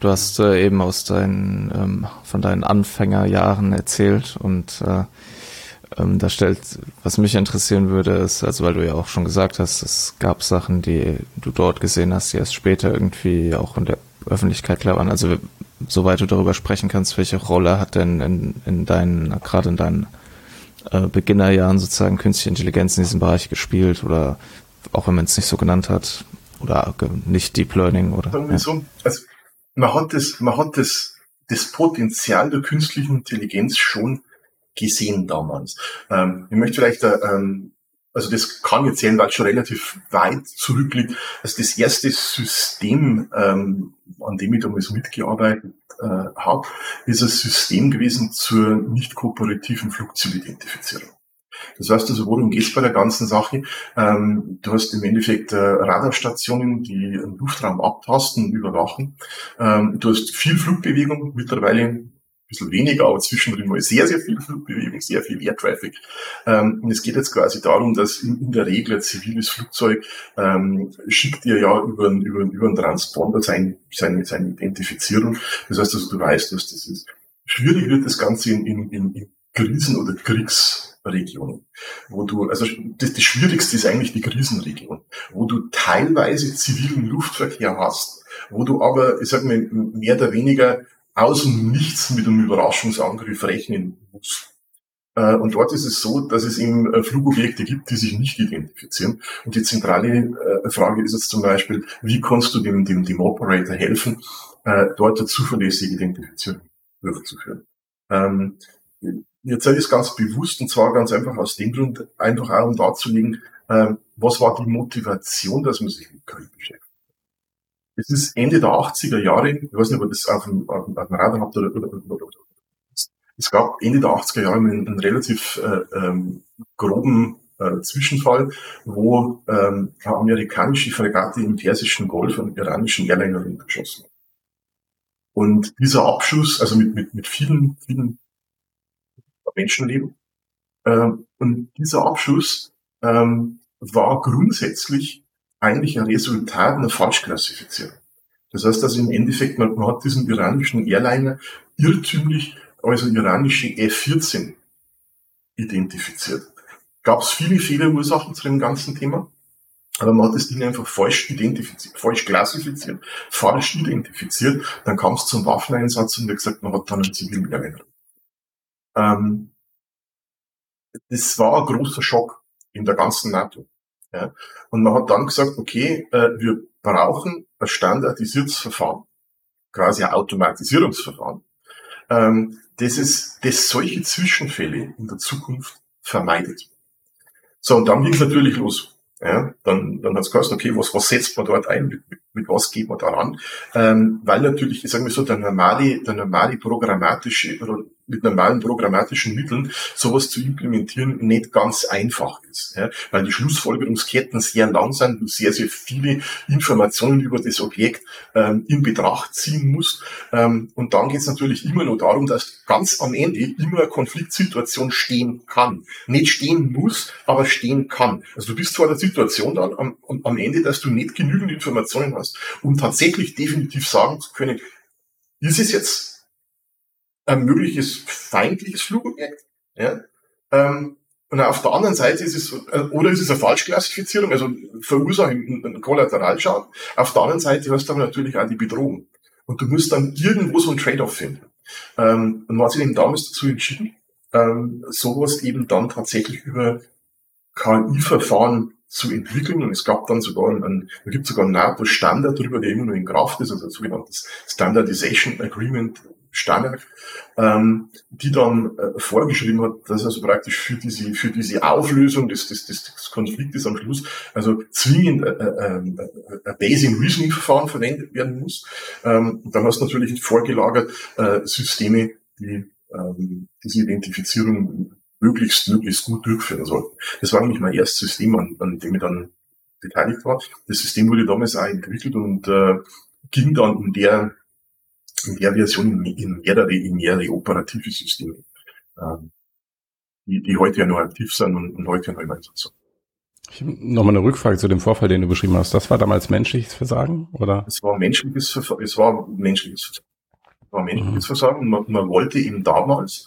Du hast äh, eben aus deinen ähm, von deinen Anfängerjahren erzählt und äh, ähm, da stellt, was mich interessieren würde, ist, also weil du ja auch schon gesagt hast, es gab Sachen, die du dort gesehen hast, die erst später irgendwie auch in der Öffentlichkeit klar waren. Also soweit du darüber sprechen kannst, welche Rolle hat denn in, in deinen, gerade in deinen äh, Beginnerjahren sozusagen künstliche Intelligenz in diesem Bereich gespielt oder auch wenn man es nicht so genannt hat oder nicht Deep Learning oder. Sagen wir ja. so, also man hat das, man hat das, das Potenzial der künstlichen Intelligenz schon gesehen damals. Ähm, ich möchte vielleicht, äh, ähm, also das kann jetzt sehen, weil es schon relativ weit zurückliegt. Also das erste System, ähm, an dem ich damals mitgearbeitet äh, habe, ist ein System gewesen zur nicht kooperativen Flugzeugidentifizierung. Das heißt also, worum geht es bei der ganzen Sache? Ähm, du hast im Endeffekt äh, Radarstationen, die den Luftraum abtasten und überwachen. Ähm, du hast viel Flugbewegung, mittlerweile bisschen weniger, aber zwischendrin mal sehr, sehr viel Flugbewegung, sehr viel Air Traffic. Ähm, und es geht jetzt quasi darum, dass in, in der Regel ein ziviles Flugzeug ähm, schickt dir ja über, über, über einen Transponder sein, seine, seine Identifizierung. Das heißt also, du weißt, was das ist. Schwierig wird das Ganze in, in, in Krisen- oder Kriegsregionen, wo du, also das, das Schwierigste ist eigentlich die Krisenregion, wo du teilweise zivilen Luftverkehr hast, wo du aber, ich sag mal, mehr oder weniger aus dem Nichts mit einem Überraschungsangriff rechnen muss. Äh, und dort ist es so, dass es eben äh, Flugobjekte gibt, die sich nicht identifizieren. Und die zentrale äh, Frage ist jetzt zum Beispiel, wie kannst du dem, dem, dem Operator helfen, dort eine zuverlässige Identifizierung durchzuführen. Ähm, jetzt sage ich es ganz bewusst und zwar ganz einfach aus dem Grund, einfach auch um darzulegen, was war die Motivation, dass man sich mit KI beschäftigt. Es ist Ende der 80er Jahre, ich weiß nicht, ob ihr das auf dem, auf dem, auf dem Radar habt oder, oder, oder, oder, es gab Ende der 80er Jahre einen, einen relativ äh, ähm, groben äh, Zwischenfall, wo ähm, eine amerikanische Fregatte im Persischen Golf einen iranischen Airliner geschossen hat. Und dieser Abschuss, also mit, mit, mit vielen, vielen Menschenleben, äh, und dieser Abschuss ähm, war grundsätzlich eigentlich ein Resultat einer Falschklassifizierung. Das heißt also im Endeffekt, man, man hat diesen iranischen Airliner irrtümlich als iranische F-14 identifiziert. Gab es viele Fehlerursachen zu dem ganzen Thema, aber man hat das Ding einfach falsch identifiziert, falsch klassifiziert, falsch identifiziert. Dann kam es zum Waffeneinsatz und wie gesagt, man hat dann einen zivilen Airliner. Ähm, das war ein großer Schock in der ganzen NATO. Ja. Und man hat dann gesagt, okay, äh, wir brauchen ein standardisiertes Verfahren, quasi ein Automatisierungsverfahren, ähm, das, ist, das solche Zwischenfälle in der Zukunft vermeidet. So, und dann ging es natürlich los. Ja, dann, dann hat es geheißen, okay, was, was setzt man dort ein, mit, mit, mit was geht man daran? Ähm, weil natürlich, ich sage mal so, der normale, der normale programmatische oder mit normalen programmatischen Mitteln sowas zu implementieren nicht ganz einfach ist, ja, weil die Schlussfolgerungsketten sehr lang sind, du sehr, sehr viele Informationen über das Objekt ähm, in Betracht ziehen musst. Ähm, und dann geht es natürlich immer nur darum, dass ganz am Ende immer eine Konfliktsituation stehen kann. Nicht stehen muss, aber stehen kann. Also du bist in der Situation dann am, am Ende, dass du nicht genügend Informationen hast, um tatsächlich definitiv sagen zu können, ist es jetzt ein mögliches feindliches Flugobjekt. Ja? Ähm, und auf der anderen Seite ist es, äh, oder ist es eine Falschklassifizierung, also verursacht einen Kollateralschaden. Auf der anderen Seite hast du aber natürlich auch die Bedrohung. Und du musst dann irgendwo so einen Trade-off finden. Ähm, und man hat sich eben damals dazu entschieden, ähm, sowas eben dann tatsächlich über KI-Verfahren zu entwickeln. Und es gab dann sogar einen, da gibt sogar einen NATO-Standard darüber, der immer nur in Kraft ist, also ein sogenanntes Standardization Agreement Standard, ähm, die dann äh, vorgeschrieben hat, dass also praktisch für diese, für diese Auflösung des, des, des, Konfliktes am Schluss also zwingend äh, äh, ähm, äh, Basing Reasoning Verfahren verwendet werden muss. Ähm, dann hast du natürlich vorgelagert äh, Systeme, die ähm, diese Identifizierung möglichst, möglichst gut durchführen sollten. Das war nämlich mein erstes System, an, an dem ich dann beteiligt war. Das System wurde damals auch entwickelt und äh, ging dann in der in der Version in mehrere, in mehrere operative Systeme, ähm, die, die heute ja nur aktiv sind und, und heute ja noch im Einsatz sind. Ich habe nochmal eine Rückfrage zu dem Vorfall, den du beschrieben hast. Das war damals menschliches Versagen, oder? Es war menschliches Versagen. Es war menschliches Versagen. Es war menschliches mhm. Versagen. Man, man wollte eben damals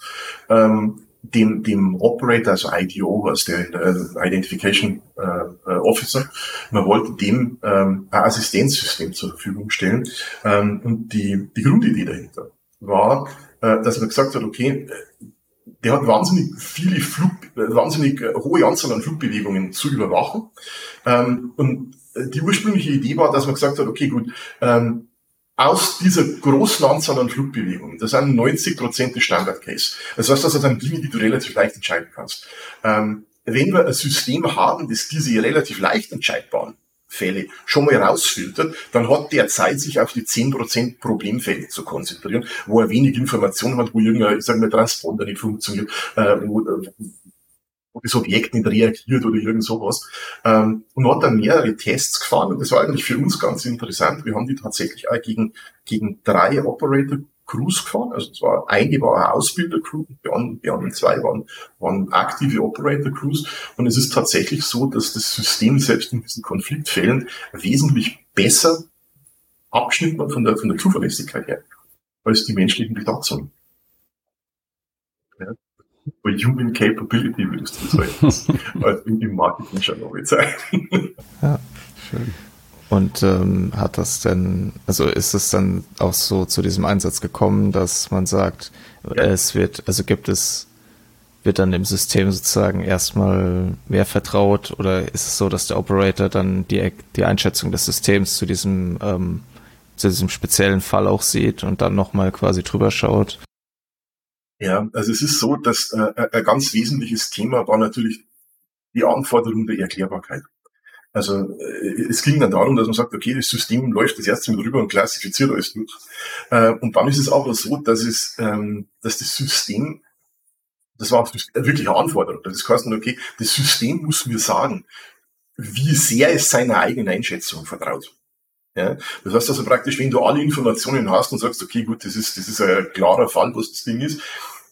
ähm, dem, dem Operator, also IDO, was der äh, Identification äh, Officer, man wollte dem ähm, ein Assistenzsystem zur Verfügung stellen. Ähm, und die, die Grundidee dahinter war, äh, dass man gesagt hat, okay, der hat wahnsinnig viele Flug, wahnsinnig hohe Anzahl an Flugbewegungen zu überwachen. Ähm, und die ursprüngliche Idee war, dass man gesagt hat, okay, gut, ähm, aus dieser großen Anzahl an Flugbewegungen, das sind 90 Prozent des Standard Case. Das heißt, das sind Dinge, die du relativ leicht entscheiden kannst. Ähm, wenn wir ein System haben, das diese relativ leicht entscheidbaren Fälle schon mal rausfiltert, dann hat der Zeit, sich auf die 10% Problemfälle zu konzentrieren, wo er wenig Informationen hat, wo irgendein, ich sag mal, Transponder nicht funktioniert, äh, wo, wo das Objekt nicht reagiert oder irgend sowas. Ähm, und hat dann mehrere Tests gefahren und das war eigentlich für uns ganz interessant. Wir haben die tatsächlich auch gegen, gegen drei Operator Crews gefahren. Also zwar eine war eine Ausbilder-Crew, die anderen, die anderen zwei waren, waren aktive Operator-Crews. Und es ist tatsächlich so, dass das System selbst in diesen Konfliktfällen wesentlich besser abgeschnitten wird von der, von der Zuverlässigkeit her, als die menschlichen Besatzungen. Bei Human Capability würdest du sagen. also im Marketing schon noch Zeit. ja, schön. Und ähm, hat das denn, also ist es dann auch so zu diesem Einsatz gekommen, dass man sagt, ja. es wird, also gibt es, wird dann dem System sozusagen erstmal mehr vertraut oder ist es so, dass der Operator dann die, die Einschätzung des Systems zu diesem, ähm, zu diesem speziellen Fall auch sieht und dann nochmal quasi drüber schaut? Ja, also es ist so, dass äh, ein ganz wesentliches Thema war natürlich die Anforderung der Erklärbarkeit. Also äh, es ging dann darum, dass man sagt, okay, das System läuft das erste Mal drüber und klassifiziert alles durch. Äh, und dann ist es aber so, dass es, ähm, dass das System, das war wirklich eine Anforderung. Das heißt, okay, das System muss mir sagen, wie sehr es seiner eigenen Einschätzung vertraut. Ja, das heißt also praktisch, wenn du alle Informationen hast und sagst, okay, gut, das ist, das ist ein klarer Fall, was das Ding ist,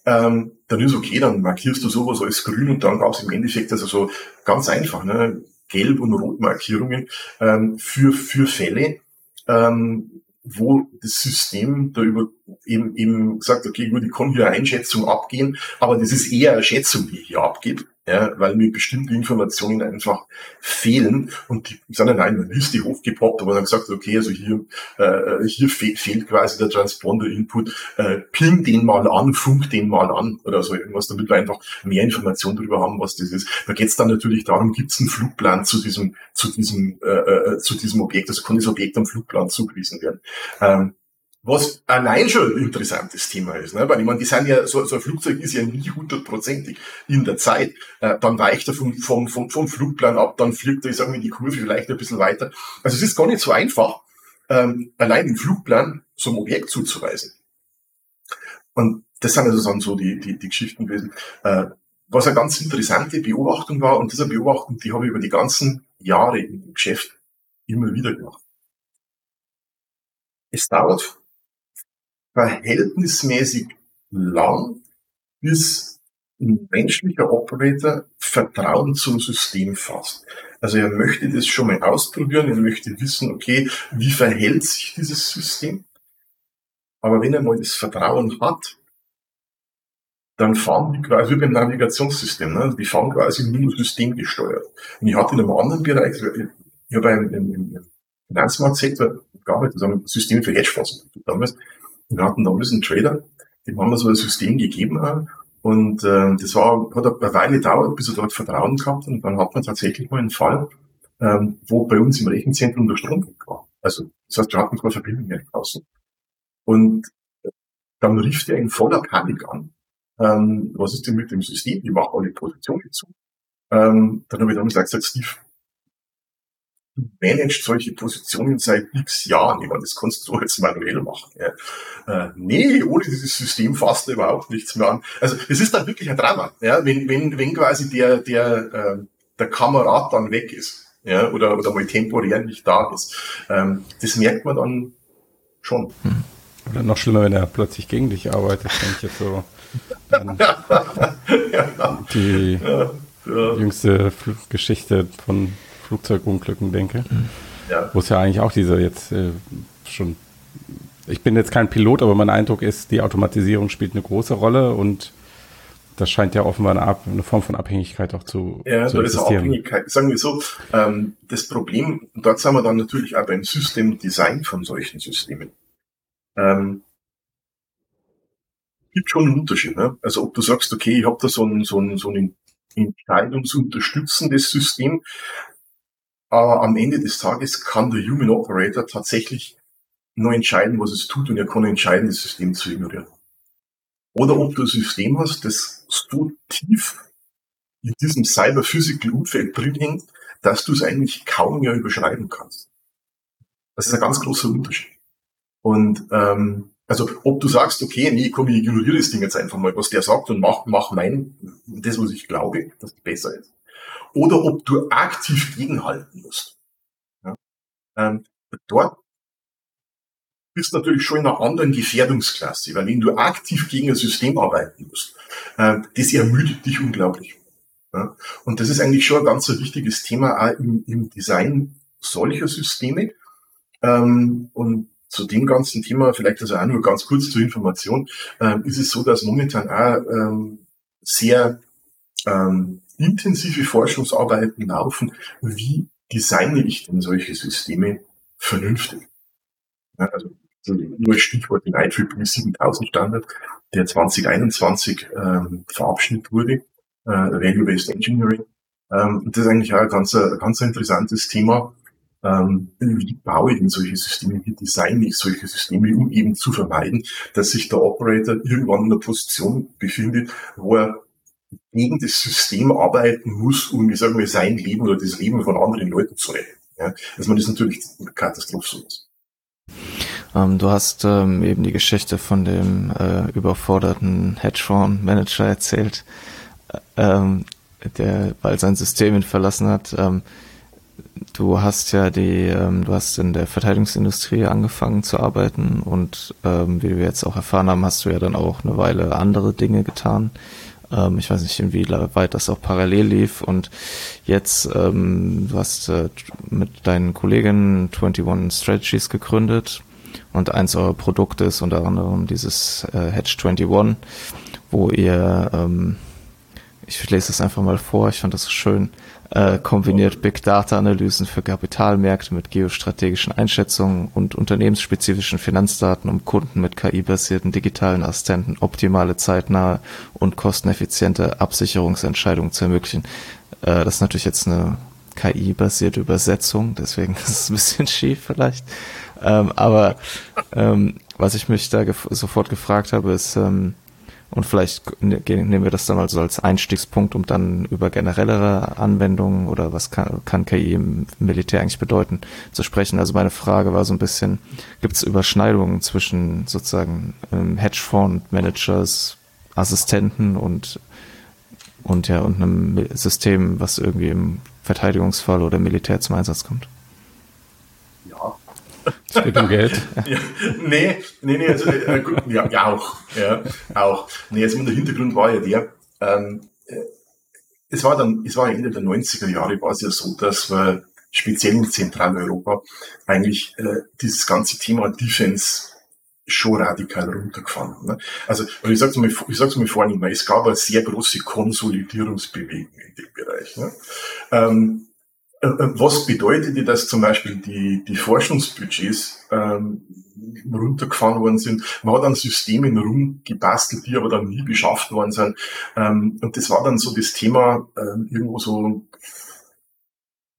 ähm, dann ist okay, dann markierst du sowas als grün und dann gab es im Endeffekt also so ganz einfach, ne, Gelb- und Rotmarkierungen ähm, für, für Fälle, ähm, wo das System da über eben, eben sagt, okay, gut, ich kann hier eine Einschätzung abgehen, aber das ist eher eine Schätzung, die ich hier abgebe ja, weil mir bestimmte Informationen einfach fehlen und die sind dann in einer Liste hochgepoppt, aber dann gesagt, okay, also hier, äh, hier fe fehlt quasi der Transponder-Input, äh, ping den mal an, funk den mal an oder so irgendwas, damit wir einfach mehr Informationen darüber haben, was das ist. Da geht es dann natürlich darum, gibt es einen Flugplan zu diesem, zu diesem, äh, äh, zu diesem Objekt, also kann das Objekt am Flugplan zugewiesen werden. Ähm, Was allein schon ein interessantes Thema ist, ne? weil ich meine, die sind ja, so, so ein Flugzeug ist ja nie hundertprozentig in der Zeit. Äh, dann weicht er vom, vom, vom, vom Flugplan ab, dann fliegt er, ich sage mal, die Kurve vielleicht ein bisschen weiter. Also es ist gar nicht so einfach, ähm, allein den Flugplan so ein Objekt zuzuweisen. Und das sind also dann so die, die, die Geschichten gewesen. Äh, was eine ganz interessante Beobachtung war, und diese Beobachtung, die habe ich über die ganzen Jahre im Geschäft immer wieder gemacht. Es dauert verhältnismäßig lang, bis ein menschlicher Operator Vertrauen zum System fasst. Also er möchte das schon mal ausprobieren, er möchte wissen, okay, wie verhält sich dieses System? Aber wenn er mal das Vertrauen hat, dann fahren die quasi wie beim Navigationssystem, ne? die fahren quasi nur systemgesteuert. Und ich hatte in einem anderen Bereich, ich habe im, im, im Finanzmarktsektor gearbeitet, also ein System für Hedgefonds damals, wir hatten damals einen Trader, dem haben wir so ein System gegeben und äh, das war, hat eine Weile gedauert, bis er dort Vertrauen gehabt und dann hat man tatsächlich mal einen Fall, ähm, wo bei uns im Rechenzentrum der Strom weg war. Also das heißt, wir hatten keine Verbindung mehr draußen. Und dann rief der in voller Panik an. Ähm, was ist denn mit dem System? Ich mache alle Positionen zu. Ähm, dann habe ich dann gesagt, Steve, du managst solche Positionen seit x Jahren. Ich meine, das kannst du jetzt manuell machen. Ja. Äh, nee, ohne dieses System fasst du überhaupt nichts mehr an. Also es ist dann wirklich ein Drama, ja, wenn, wenn, wenn quasi der, der, äh, der Kamerad dann weg ist. Ja, oder, oder mal temporär nicht da ist. Ähm, das merkt man dann schon. Oder noch schlimmer, wenn er plötzlich gegen dich arbeitet, wenn ich jetzt so an die ja, ja. jüngste Geschichte von Flugzeugunglücken denke. Ja. Wo es ja eigentlich auch diese jetzt äh, schon. Ich bin jetzt kein Pilot, aber mein Eindruck ist, die Automatisierung spielt eine große Rolle und das scheint ja offenbar eine, Ab eine Form von Abhängigkeit auch zu, ja, zu existieren. Ja, Abhängigkeit. Sagen wir so, ähm, das Problem, dort sind wir dann natürlich auch beim Systemdesign von solchen Systemen. Ähm, gibt schon einen Unterschied. Ne? Also ob du sagst, okay, ich habe da so ein, so ein, so ein entscheidungsunterstützendes System, aber am Ende des Tages kann der Human Operator tatsächlich nur entscheiden, was es tut und er kann entscheiden, das System zu ignorieren. Oder ob du ein System hast, das so tief in diesem Cyber-Physical-Umfeld drin hängt, dass du es eigentlich kaum mehr überschreiben kannst. Das ist ein ganz großer Unterschied. Und ähm, also ob du sagst, okay, nee, komm, ich ignoriere das Ding jetzt einfach mal, was der sagt und mach, mach mein, das, was ich glaube, dass es besser ist oder ob du aktiv gegenhalten musst. Ja? Ähm, dort bist natürlich schon in einer anderen Gefährdungsklasse, weil wenn du aktiv gegen ein System arbeiten musst, äh, das ermüdet dich unglaublich. Ja? Und das ist eigentlich schon ein ganz wichtiges Thema auch im, im Design solcher Systeme. Ähm, und zu dem ganzen Thema, vielleicht also auch nur ganz kurz zur Information, äh, ist es so, dass momentan auch ähm, sehr ähm, intensive Forschungsarbeiten laufen, wie designe ich denn solche Systeme vernünftig. Ja, also nur Stichwort den IEEE 7000 Standard, der 2021 ähm, verabschiedet wurde, äh, Value-Based Engineering. Ähm, das ist eigentlich auch ein ganz, ein ganz interessantes Thema. Ähm, wie baue ich denn solche Systeme, wie designe ich solche Systeme, um eben zu vermeiden, dass sich der Operator irgendwann in einer Position befindet, wo er gegen das System arbeiten muss, um, ich sage mal, sein Leben oder das Leben von anderen Leuten zu retten. Ja, also man ist natürlich sowas. Ähm, du hast ähm, eben die Geschichte von dem äh, überforderten Hedgefonds-Manager erzählt, äh, ähm, der, weil sein System ihn verlassen hat. Ähm, du hast ja die, ähm, du hast in der Verteidigungsindustrie angefangen zu arbeiten und ähm, wie wir jetzt auch erfahren haben, hast du ja dann auch eine Weile andere Dinge getan. Ähm, ich weiß nicht, inwieweit das auch parallel lief. Und jetzt, ähm, du hast äh, mit deinen Kolleginnen 21 Strategies gegründet. Und eins eurer Produkte ist unter anderem dieses äh, Hedge 21, wo ihr, ähm, ich lese es einfach mal vor, ich fand das so schön, äh, kombiniert Big Data Analysen für Kapitalmärkte mit geostrategischen Einschätzungen und unternehmensspezifischen Finanzdaten, um Kunden mit KI-basierten digitalen Assistenten optimale, zeitnahe und kosteneffiziente Absicherungsentscheidungen zu ermöglichen. Äh, das ist natürlich jetzt eine KI-basierte Übersetzung, deswegen ist es ein bisschen schief vielleicht. Ähm, aber ähm, was ich mich da gef sofort gefragt habe, ist, ähm, und vielleicht ne, nehmen wir das dann also als Einstiegspunkt, um dann über generellere Anwendungen oder was kann, kann KI im Militär eigentlich bedeuten, zu sprechen. Also meine Frage war so ein bisschen, gibt es Überschneidungen zwischen sozusagen ähm, Hedgefonds, Assistenten und und ja und einem System, was irgendwie im Verteidigungsfall oder Militär zum Einsatz kommt? Es geht um Geld. ja, nee, nee, nee, also, äh, ja, ja, auch, ja, auch. Nee, also der Hintergrund war ja der, ähm, äh, es war dann, es war Ende der 90er Jahre, war es ja so, dass wir speziell in Zentraleuropa eigentlich äh, dieses ganze Thema Defense schon radikal runtergefahren. Ne? Also, und ich sag's mal, ich sag's mal vorhin, es gab eine sehr große Konsolidierungsbewegung in dem Bereich. Ne? Ähm, äh, äh, was bedeutet dass zum Beispiel die, die Forschungsbudgets ähm, runtergefahren worden sind? Man hat an Systemen rumgebastelt, die aber dann nie beschafft worden sind. Ähm, und das war dann so das Thema ähm, irgendwo so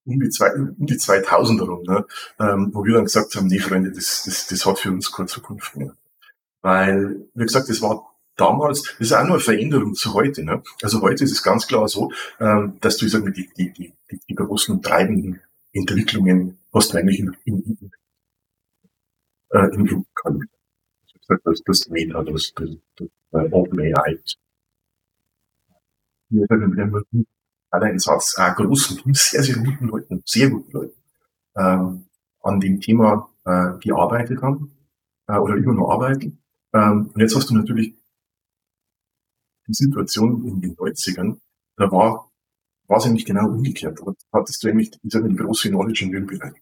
um die, zwei, um die 2000er rum, ne? ähm, wo wir dann gesagt haben, nee Freunde, das, das, das hat für uns keine Zukunft mehr. Weil, wie gesagt, das war damals, das ist auch nur eine Veränderung zu heute. Ne? Also heute ist es ganz klar so, ähm, dass du, sag mal, die, die, die, die großen treibenden Entwicklungen hast du eigentlich in, in, in, äh, in, in das, das Meta, das, das, das äh, OpenAI. Wir haben einen Satz, äh, großen, sehr, sehr guten Leuten, sehr guten Leuten, ähm, an dem Thema äh, gearbeitet haben äh, oder immer noch arbeiten. Ähm, und jetzt hast du natürlich die Situation in den 90ern, da war, war es eigentlich genau umgekehrt. Da hattest du nämlich, ich sage mal, große Knowledge in Bereich.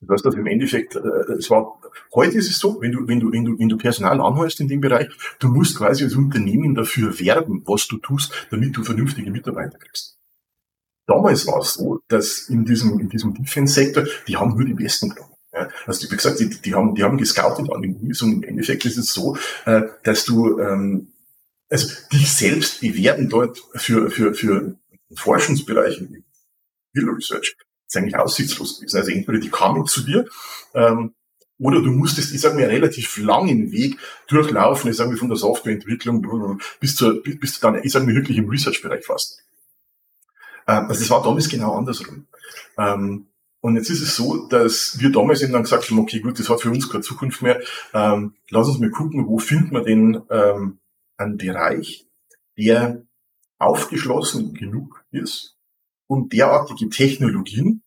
Das heißt, dass im Endeffekt, äh, es war, heute ist es so, wenn du, wenn du, wenn du, wenn du Personal anhörst in dem Bereich, du musst quasi als Unternehmen dafür werben, was du tust, damit du vernünftige Mitarbeiter kriegst. Damals war es so, dass in diesem, in diesem Defense-Sektor, die haben nur die Besten genommen. Ja, also wie gesagt, die, die haben, die haben gescoutet an den Unis und im Endeffekt ist es so, äh, dass du ähm, also dich selbst bewerben dort für, für, für Forschungsbereiche wie Hill Research ist eigentlich aussichtslos gewesen. Also entweder die kamen zu dir, ähm, oder du musstest, ich sage mal, einen relativ langen Weg durchlaufen, ich sage mal, von der Softwareentwicklung bis zur, bis zu dann, ich sage mal, wirklich im Research-Bereich fast. Ähm, also das war damals genau andersrum. Ähm, und jetzt ist es so, dass wir damals eben dann gesagt haben, okay, gut, das hat für uns keine Zukunft mehr. Ähm, lass uns mal gucken, wo finden wir den ähm, einen Bereich, der aufgeschlossen genug ist, um derartige Technologien,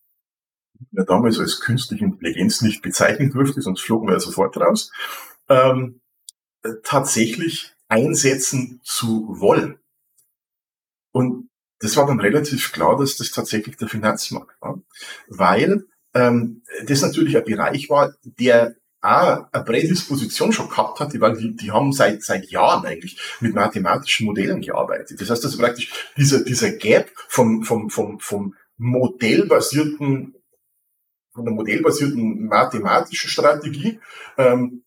die man damals als künstliche Intelligenz nicht bezeichnen durfte, sonst flogen wir ja sofort raus, ähm, tatsächlich einsetzen zu wollen. Und das war dann relativ klar, dass das tatsächlich der Finanzmarkt war, weil ähm, das natürlich ein Bereich war, der auch eine Prädisposition schon gehabt hat, weil die, die haben seit, seit Jahren eigentlich mit mathematischen Modellen gearbeitet. Das heißt also praktisch dieser, dieser Gap vom, vom, vom, vom modellbasierten, von der modellbasierten mathematischen Strategie, ähm,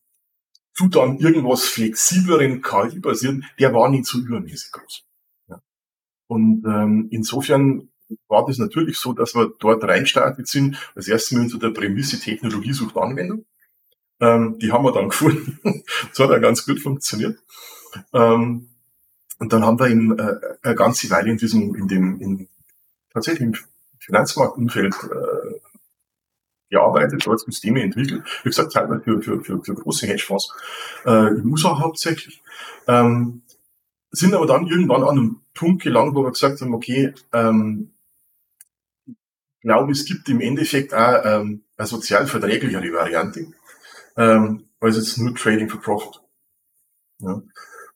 zu dann irgendwas flexibleren KI-basierten, der war nicht so übermäßig groß. Ja. Und ähm, insofern war das natürlich so, dass wir dort reinstartet sind, als erstes Mal unter der Prämisse Technologie sucht Anwendung. Ähm, die haben wir dann gefunden. das hat ja ganz gut funktioniert. Ähm, und dann haben wir in, äh, eine ganze Weile in diesem, in dem, in, tatsächlich im Finanzmarktumfeld äh, gearbeitet, dort Systeme entwickelt. Wie gesagt, teilweise für, für, für, für große Hedgefonds, äh, in USA hauptsächlich. Ähm, sind aber dann irgendwann an einem Punkt gelangt, wo wir gesagt haben, okay, ähm, ich glaube, es gibt im Endeffekt auch ähm, eine sozial verträglichere Variante ähm, als jetzt nur Trading for Profit. Ja.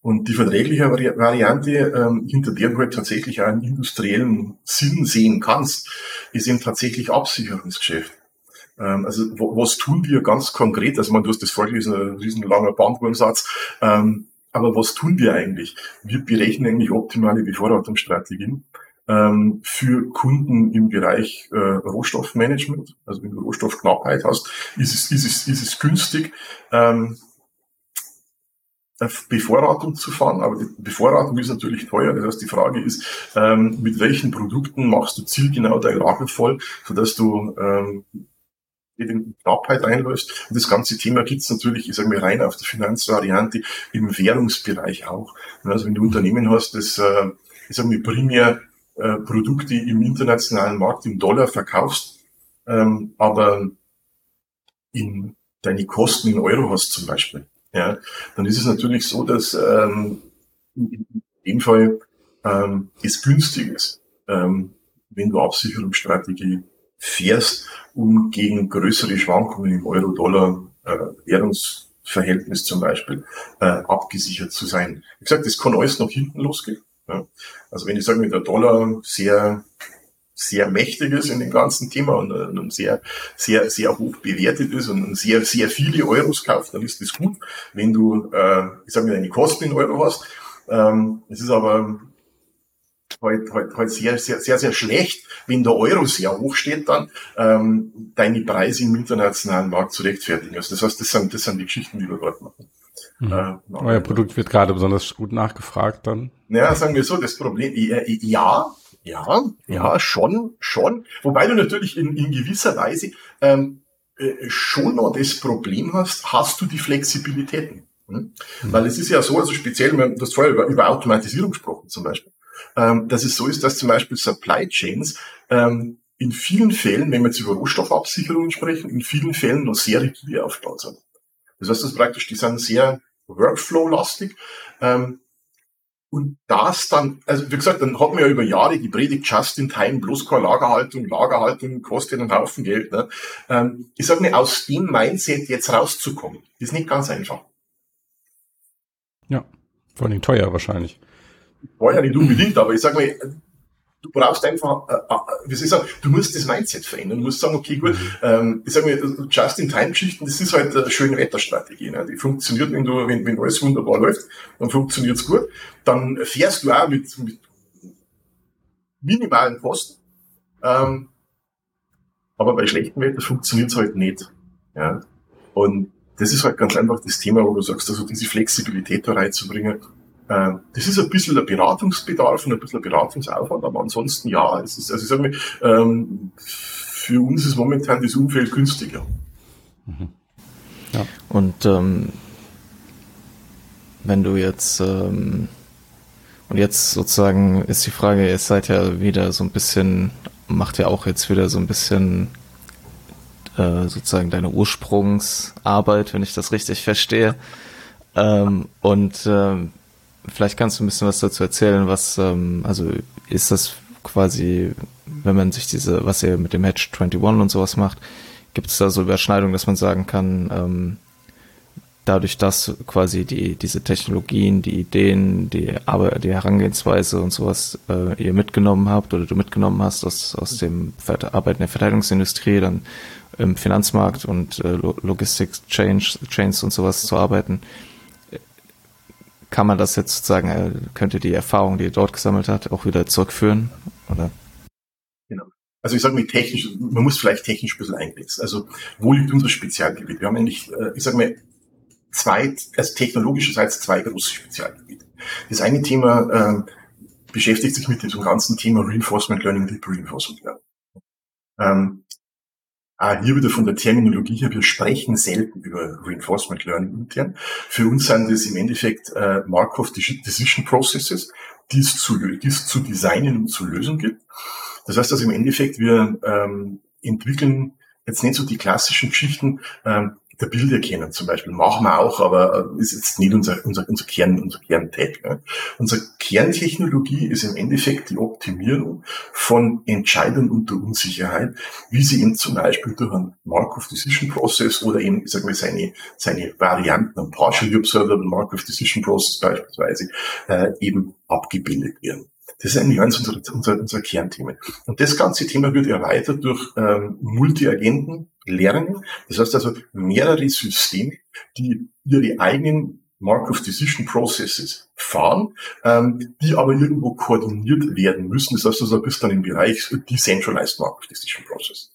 Und die verträgliche Vari Variante, ähm, hinter der du halt tatsächlich einen industriellen Sinn sehen kannst, ist eben tatsächlich Absicherungsgeschäft. Ähm, also was tun wir ganz konkret? Also man, du hast das vorgelesen, ein riesenlanger Bandwurmsatz. Ähm, aber was tun wir eigentlich? Wir berechnen eigentlich optimale Bevorratungsstrategien ähm, für Kunden im Bereich äh, Rohstoffmanagement. Also wenn du Rohstoffknappheit hast, ist es, ist es, ist es günstig, ähm, Bevorratung zu fahren, aber die Bevorratung ist natürlich teuer. Das heißt, die Frage ist, ähm, mit welchen Produkten machst du zielgenau dein Lager voll, sodass du ähm, in Knappheit einläufst. Und das ganze Thema gibt's natürlich, ich sage mal, rein auf der Finanzvariante im Währungsbereich auch. Also wenn du Unternehmen hast, das, äh, ich sage mal, primär äh, Produkte im internationalen Markt im Dollar verkaufst, ähm, aber in deine Kosten in Euro hast zum Beispiel, ja, dann ist es natürlich so, dass ähm, in dem Fall ähm, es günstig ist, ähm, wenn du Absicherungsstrategie fährst, um gegen größere Schwankungen im Euro-Dollar-Währungsverhältnis äh, zum Beispiel äh, abgesichert zu sein. Wie gesagt, das kann alles nach hinten losgehen. Ja. Also wenn ich sage, wenn der Dollar sehr sehr mächtig ist in dem ganzen Thema und, und sehr, sehr, sehr hoch bewertet ist und sehr, sehr viele Euros kauft, dann ist das gut. Wenn du, äh, ich sage mal, deine Kosten in Euro hast, ähm, es ist aber halt, halt, halt sehr, sehr, sehr, sehr schlecht, wenn der Euro sehr hoch steht, dann ähm, deine Preise im internationalen Markt zu rechtfertigen. Also das heißt, das sind, das sind die Geschichten, die wir dort machen. Mhm. Äh, Euer Produkt wird gerade besonders gut nachgefragt dann. Naja, sagen wir so, das Problem, ja, ja, ja, schon, schon. Wobei du natürlich in, in gewisser Weise ähm, äh, schon noch das Problem hast, hast du die Flexibilitäten. Hm? Mhm. Weil es ist ja so, also speziell, du hast vorher über, über Automatisierung gesprochen zum Beispiel, ähm, dass es so ist, dass zum Beispiel Supply Chains ähm, in vielen Fällen, wenn wir jetzt über Rohstoffabsicherungen sprechen, in vielen Fällen noch sehr rigide aufgebaut sind. Das heißt, das praktisch, die sind sehr Workflow-lastig. Ähm, und das dann, also wie gesagt, dann hat man ja über Jahre die Predigt just in time, bloß keine Lagerhaltung, Lagerhaltung kostet einen Haufen Geld. Ne? Ähm, ich sage mir, aus dem Mindset jetzt rauszukommen, ist nicht ganz einfach. Ja, vor allem teuer wahrscheinlich. War ja nicht unbedingt, aber ich sage mir, du brauchst einfach, äh, äh, wie soll ich sagen, du musst das Mindset verändern. Du musst sagen, okay, gut, mhm. ähm, ich sage mir, Just-in-Time-Geschichten, das ist halt eine schöne Wetterstrategie. Ne? Die funktioniert, wenn du, wenn, wenn alles wunderbar läuft, dann funktioniert's gut. Dann fährst du auch mit, mit minimalen Kosten. Ähm, aber bei schlechtem Wetter funktioniert's halt nicht. Ja? Und das ist halt ganz einfach das Thema, wo du sagst, also diese Flexibilität da reinzubringen, das ist ein bisschen der Beratungsbedarf und ein bisschen der Beratungsaufwand, aber ansonsten ja, es ist, also ich sage mal, ähm, für uns ist momentan das Umfeld günstiger. Mhm. Ja. Und ähm, wenn du jetzt ähm, und jetzt sozusagen ist die Frage, ihr seid ja wieder so ein bisschen, macht ja auch jetzt wieder so ein bisschen äh, sozusagen deine Ursprungsarbeit, wenn ich das richtig verstehe. Ähm, und ähm, vielleicht kannst du ein bisschen was dazu erzählen, was, ähm, also ist das quasi, wenn man sich diese, was ihr mit dem Hedge 21 und sowas macht, gibt es da so Überschneidungen, dass man sagen kann, ähm, dadurch, dass quasi die, diese Technologien, die Ideen, die, aber die Herangehensweise und sowas äh, ihr mitgenommen habt oder du mitgenommen hast aus, aus dem Arbeiten der Verteidigungsindustrie, dann im Finanzmarkt und äh, Logistics Chains, Chains und sowas zu arbeiten, kann man das jetzt sozusagen, äh, könnte die Erfahrung, die er dort gesammelt hat, auch wieder zurückführen? Oder? Genau. Also ich sage mal technisch, man muss vielleicht technisch ein bisschen eingrenzen. Also wo liegt unser Spezialgebiet? Wir haben eigentlich, äh, ich sage mal, zwei, also technologischerseits zwei große Spezialgebiete. Das eine Thema äh, beschäftigt sich mit diesem ganzen Thema Reinforcement Learning, Deep Reinforcement Learning. Ähm, Ah, hier wieder von der Terminologie her, wir sprechen selten über Reinforcement Learning intern. Für uns sind das im Endeffekt äh, Markov Decision Processes, die es zu, die es zu designen und zu lösen gibt. Das heißt, dass im Endeffekt wir ähm, entwickeln jetzt nicht so die klassischen Geschichten, ähm, der Bilder kennen zum Beispiel. Machen wir auch, aber äh, ist jetzt nicht unser, unser, unser Kern, unser Kerntech. Ne? Unsere Kerntechnologie ist im Endeffekt die Optimierung von Entscheidungen unter Unsicherheit, wie sie eben zum Beispiel durch einen Markov Decision Process oder eben, ich sag mal, seine, seine Varianten, ein Partially Observable Markov Decision Process beispielsweise, äh, eben abgebildet werden. Das ist eigentlich eines unserer, unserer, unserer Kernthemen. Und das ganze Thema wird erweitert durch ähm, Multi-Agenten, Lernen. Das heißt also mehrere Systeme, die ihre eigenen Markov Decision Processes fahren, ähm, die aber irgendwo koordiniert werden müssen. Das heißt also, bis dann im Bereich Decentralized Markov Decision Process.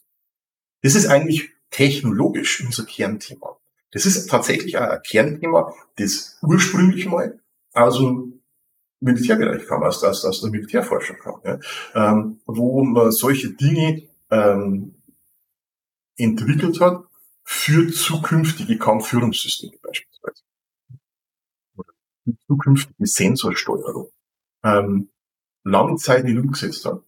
Das ist eigentlich technologisch unser Kernthema. Das ist tatsächlich ein Kernthema, das ursprünglich mal dem Militärbereich kam, aus, aus, aus der Militärforschung kam, ja, ähm, wo man solche Dinge ähm, entwickelt hat für zukünftige Kampfführungssysteme beispielsweise. Oder für zukünftige Sensorsteuerung. Ähm, lange Zeit nicht umgesetzt hat.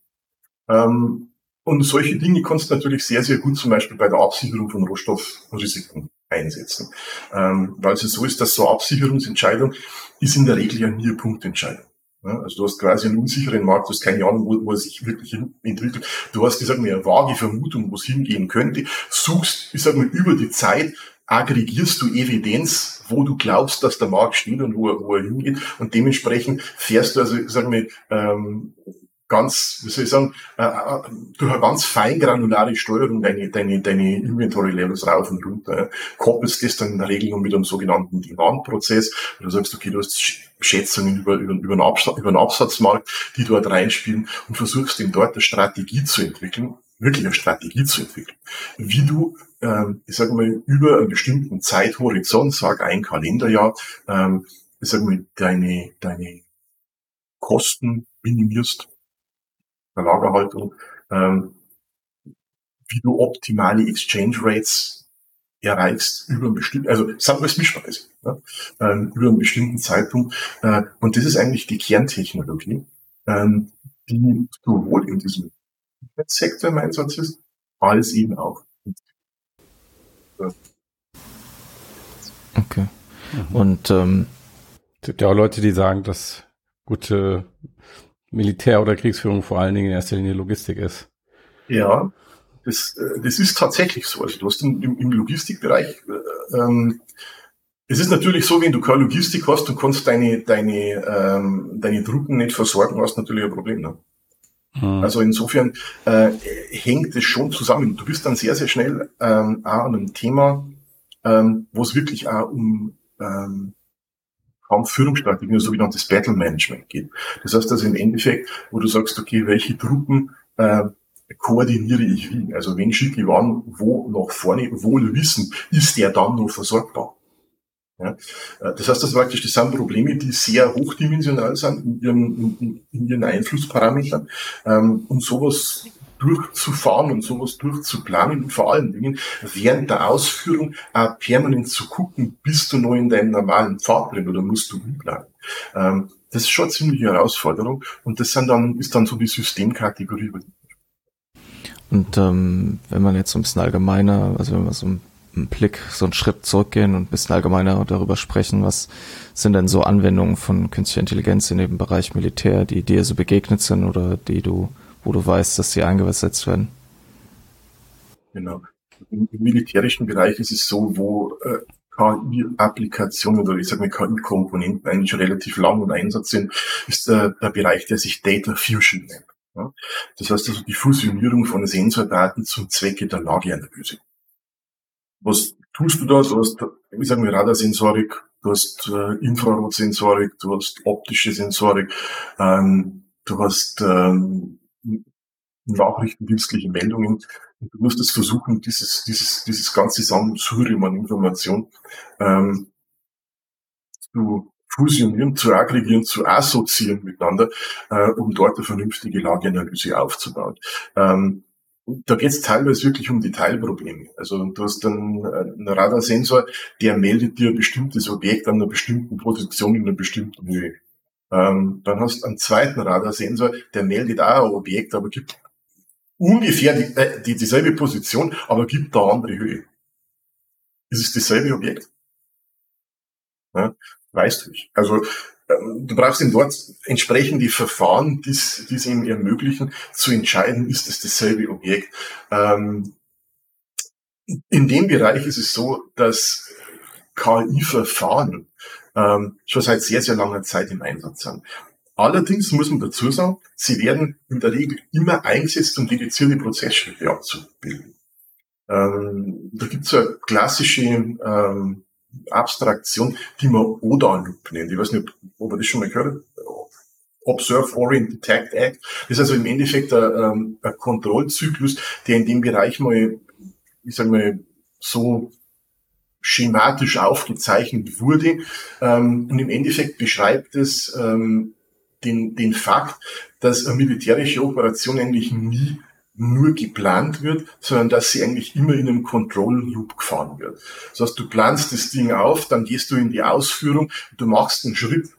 Ähm, und solche Dinge kannst du natürlich sehr, sehr gut zum Beispiel bei der Absicherung von Rohstoffrisiken einsetzen. Ähm, weil es so ist, dass so Absicherungsentscheidung ist in der Regel ja nie eine Punktentscheidung. Ja, also du hast quasi einen unsicheren Markt, du hast keine Ahnung, wo, wo er sich wirklich entwickelt. Du hast, ich sag mal, eine vage Vermutung, wo es hingehen könnte, suchst, ich sag mal, über die Zeit aggregierst du Evidenz, wo du glaubst, dass der Markt steht und wo er, wo er hingeht. Und dementsprechend fährst du also, sagen wir, ähm, ganz, wie soll ich sagen, äh, äh, durch eine ganz feingranulare Steuerung deine, deine, deine Inventory-Levels rauf und runter. Koppelst das dann in der Regel mit einem sogenannten Demand-Prozess, wo du sagst, okay, du hast Schätzungen über, über, über, einen Absatz, über einen Absatzmarkt, die dort reinspielen und versuchst ihm dort eine Strategie zu entwickeln, wirklich eine Strategie zu entwickeln, wie du, ähm, ich sage mal, über einen bestimmten Zeithorizont, sag ein Kalenderjahr, ähm, ich sage mal, deine, deine Kosten minimierst, der Lagerhaltung, ähm, wie du optimale Exchange Rates erreichst über einen bestimmten, also sagen wir es Mischpreise, ja, ähm, über einen bestimmten Zeitpunkt. Äh, und das ist eigentlich die Kerntechnologie, ähm, die sowohl in diesem Sektor im Einsatz ist, als eben auch. Okay. Mhm. Und ähm, es gibt ja auch Leute, die sagen, dass gute Militär- oder Kriegsführung vor allen Dingen in erster Linie Logistik ist. Ja, das, äh, das ist tatsächlich so. Also du hast im, im Logistikbereich, äh, ähm, es ist natürlich so, wenn du keine Logistik hast und kannst deine, deine, ähm, deine Truppen nicht versorgen, hast du natürlich ein Problem. Ne? Mhm. Also insofern äh, hängt es schon zusammen. Du bist dann sehr, sehr schnell ähm, auch an einem Thema, ähm, wo es wirklich auch um ähm, Kampfführungsstrategien, sogenanntes Battle Management geht. Das heißt also im Endeffekt, wo du sagst, okay, welche Truppen äh, koordiniere ich wie? Also wenn schicke ich wann, wo nach vorne, wohl wissen, ist der dann noch versorgbar? Ja, äh, das heißt, das praktisch, das sind Probleme, die sehr hochdimensional sind in ihren, in, in ihren Einflussparametern. Ähm, und sowas durchzufahren und sowas durchzuplanen und vor allen Dingen während der Ausführung auch permanent zu gucken, bist du noch in deinem normalen Pfad drin oder musst du umplanen. Ähm, das ist schon eine ziemliche Herausforderung und das sind dann, ist dann so die Systemkategorie. Und ähm, wenn man jetzt so ein bisschen allgemeiner, also wenn wir so einen Blick, so einen Schritt zurückgehen und ein bisschen allgemeiner darüber sprechen, was sind denn so Anwendungen von künstlicher Intelligenz in dem Bereich Militär, die dir so begegnet sind oder die du wo du weißt, dass sie eingesetzt werden. Genau. Im, Im, militärischen Bereich ist es so, wo äh, KI-Applikationen oder ich sage mal KI-Komponenten eigentlich schon relativ lang im Einsatz sind, ist äh, der Bereich, der sich Data Fusion nennt. Ja? Das heißt also die Fusionierung von Sensordaten zum Zwecke der Lageanalyse. Was tust du da? Du hast, wie sagen wir, Radarsensorik, du hast äh, Infrarotsensorik, du hast optische Sensorik, ähm, du hast ähm, nachrichtendienstliche Meldungen. Und du musst es versuchen, dieses, dieses, dieses ganze Sammelsurium an Information ähm, zu fusionieren, zu aggregieren, zu assoziieren miteinander, äh, um dort eine vernünftige Lageanalyse aufzubauen. Ähm, da geht es teilweise wirklich um Detailprobleme. Also du hast dann äh, einen Radarsensor, der meldet dir ein bestimmtes Objekt an einer bestimmten Position in einer bestimmten Höhe. Ähm, dann hast du einen zweiten Radarsensor, der meldet auch ein Objekt, aber gibt ungefähr die, äh, die, dieselbe Position, aber gibt da andere Höhe. Ist es dasselbe Objekt? Ja, weißt du nicht. Also ähm, du brauchst ihm dort entsprechend die Verfahren, die es ihm ermöglichen, zu entscheiden, ist es dasselbe Objekt. Ähm, in dem Bereich ist es so, dass KI-Verfahren ähm, schon seit sehr, sehr langer Zeit im Einsatz sind. Allerdings muss man dazu sagen, sie werden in der Regel immer eingesetzt, um dedizierte Prozessschritte abzubilden. Ähm, da gibt es eine klassische ähm, Abstraktion, die man ODA-Loop nennt. Ich weiß nicht, ob ihr das schon mal gehört. Observe, Orient, Detect, Act. Das ist also im Endeffekt ein, ähm, ein Kontrollzyklus, der in dem Bereich mal, ich sage mal, so schematisch aufgezeichnet wurde. Ähm, und im Endeffekt beschreibt es ähm, den, den Fakt, dass eine militärische Operation eigentlich nie nur geplant wird, sondern dass sie eigentlich immer in einem Control Loop gefahren wird. Das heißt, du planst das Ding auf, dann gehst du in die Ausführung, du machst einen Schritt,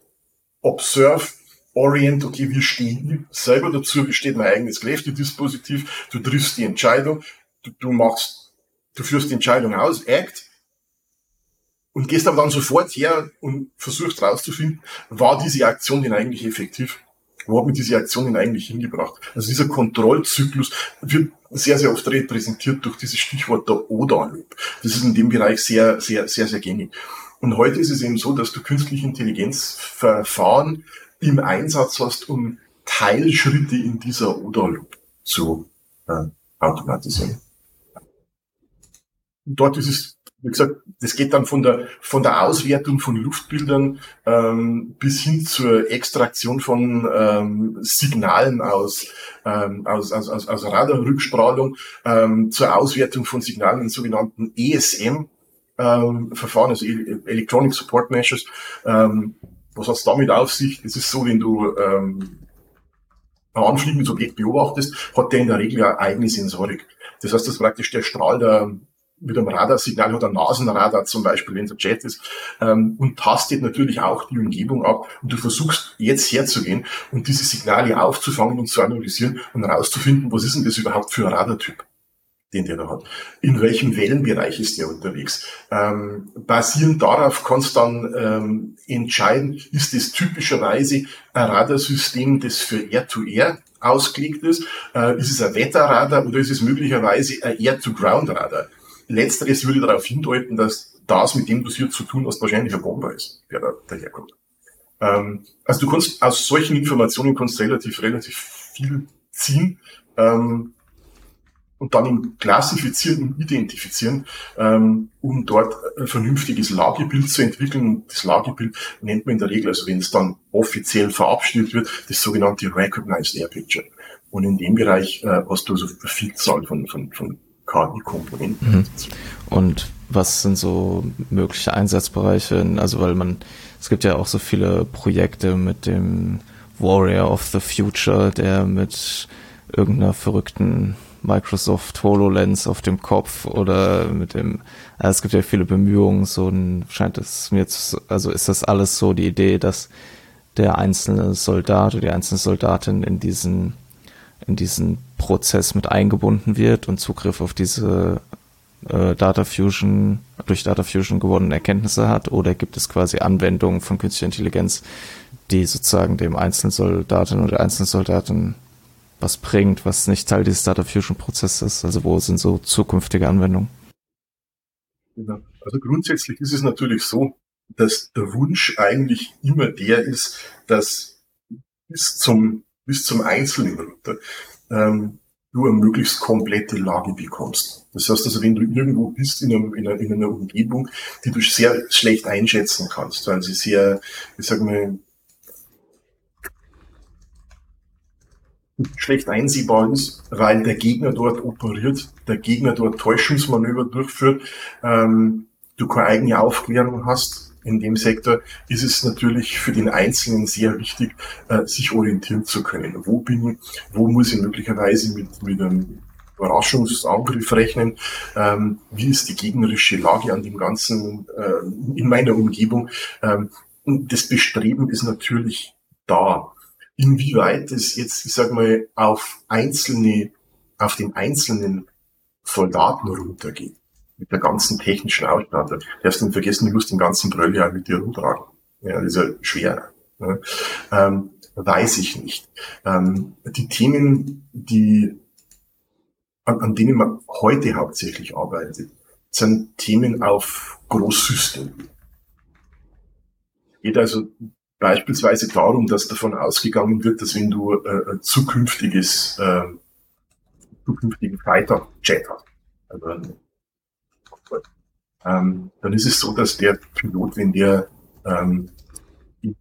observe, orient, okay, wie stehe ich selber dazu, wie steht mein eigenes Kräftedispositiv, du triffst die Entscheidung, du, du machst, du führst die Entscheidung aus, act, und gehst aber dann sofort her und versuchst rauszufinden, war diese Aktion denn eigentlich effektiv? Wo hat mir diese Aktion denn eigentlich hingebracht? Also dieser Kontrollzyklus wird sehr, sehr oft repräsentiert durch dieses Stichwort der ODA-Loop. Das ist in dem Bereich sehr, sehr, sehr, sehr gängig. Und heute ist es eben so, dass du künstliche Intelligenzverfahren im Einsatz hast, um Teilschritte in dieser ODA-Loop zu äh, automatisieren. Dort ist es wie gesagt, das geht dann von der, von der Auswertung von Luftbildern ähm, bis hin zur Extraktion von ähm, Signalen aus, ähm, aus, aus, aus, aus Radarrückstrahlung, ähm, zur Auswertung von Signalen in sogenannten ESM. Ähm, also Electronic Support Measures. Ähm, was hat's damit auf sich? Es ist so, wenn du ähm, ein anfliegendes Objekt beobachtest, hat der in der Regel eine eigene Sensorik. Das heißt, das ist praktisch der Strahl der, mit einem Radarsignal oder Nasenradar zum Beispiel, wenn ein Jet ist, ähm, und tastet natürlich auch die Umgebung ab. Und du versuchst jetzt herzugehen und diese Signale aufzufangen und zu analysieren und herauszufinden, was ist denn das überhaupt für ein Radartyp, den der da hat. In welchem Wellenbereich ist der unterwegs? Ähm, basierend darauf kannst du dann ähm, entscheiden, ist es typischerweise ein Radarsystem, das für Air-to-Air ausgelegt ist? Äh, ist es ein Wetterradar oder ist es möglicherweise ein Air-to-Ground-Radar? Letzteres würde darauf hindeuten, dass das, mit dem du es hier zu tun hast, wahrscheinlich ein Bomber ist, der da daherkommt. Ähm, also du kannst aus solchen Informationen kannst relativ, relativ viel ziehen ähm, und dann klassifizieren und identifizieren, ähm, um dort ein vernünftiges Lagebild zu entwickeln. Das Lagebild nennt man in der Regel, also wenn es dann offiziell verabschiedet wird, das sogenannte Recognized Air Picture. Und in dem Bereich äh, hast du also eine Vielzahl von, von, von KI-Komponenten. Mhm. Und was sind so mögliche Einsatzbereiche? Also weil man, es gibt ja auch so viele Projekte mit dem Warrior of the Future, der mit irgendeiner verrückten Microsoft HoloLens auf dem Kopf oder mit dem, also es gibt ja viele Bemühungen, so ein, scheint es mir jetzt, also ist das alles so die Idee, dass der einzelne Soldat oder die einzelne Soldatin in diesen in diesen Prozess mit eingebunden wird und Zugriff auf diese äh, Data Fusion, durch Data Fusion gewonnene Erkenntnisse hat? Oder gibt es quasi Anwendungen von künstlicher Intelligenz, die sozusagen dem einzelnen Soldaten oder einzelnen Soldaten was bringt, was nicht Teil dieses Data Fusion Prozesses ist? Also wo sind so zukünftige Anwendungen? Also grundsätzlich ist es natürlich so, dass der Wunsch eigentlich immer der ist, dass bis zum bis zum Einzelnen ähm, du eine möglichst komplette Lage bekommst. Das heißt also, wenn du irgendwo bist in, einem, in, einer, in einer Umgebung, die du sehr schlecht einschätzen kannst, weil sie sehr, ich sag mal, schlecht einsehbar ist, weil der Gegner dort operiert, der Gegner dort Täuschungsmanöver durchführt, ähm, du keine eigene Aufklärung hast, in dem Sektor ist es natürlich für den Einzelnen sehr wichtig, äh, sich orientieren zu können. Wo bin ich, wo muss ich möglicherweise mit, mit einem Überraschungsangriff rechnen? Ähm, wie ist die gegnerische Lage an dem Ganzen äh, in meiner Umgebung? Ähm, das Bestreben ist natürlich da. Inwieweit es jetzt, ich sag mal, auf einzelne, auf den einzelnen Soldaten runtergeht mit der ganzen technischen Ausstattung. Du hast nicht vergessen, du musst den ganzen Bröll ja mit dir rumtragen. Ja, das ist ja schwer. Ne? Ähm, weiß ich nicht. Ähm, die Themen, die, an, an denen man heute hauptsächlich arbeitet, sind Themen auf Großsystemen. Geht also beispielsweise darum, dass davon ausgegangen wird, dass wenn du äh, zukünftiges, äh, zukünftigen Fighter-Jet hast, also ähm, dann ist es so, dass der Pilot, wenn der ähm, in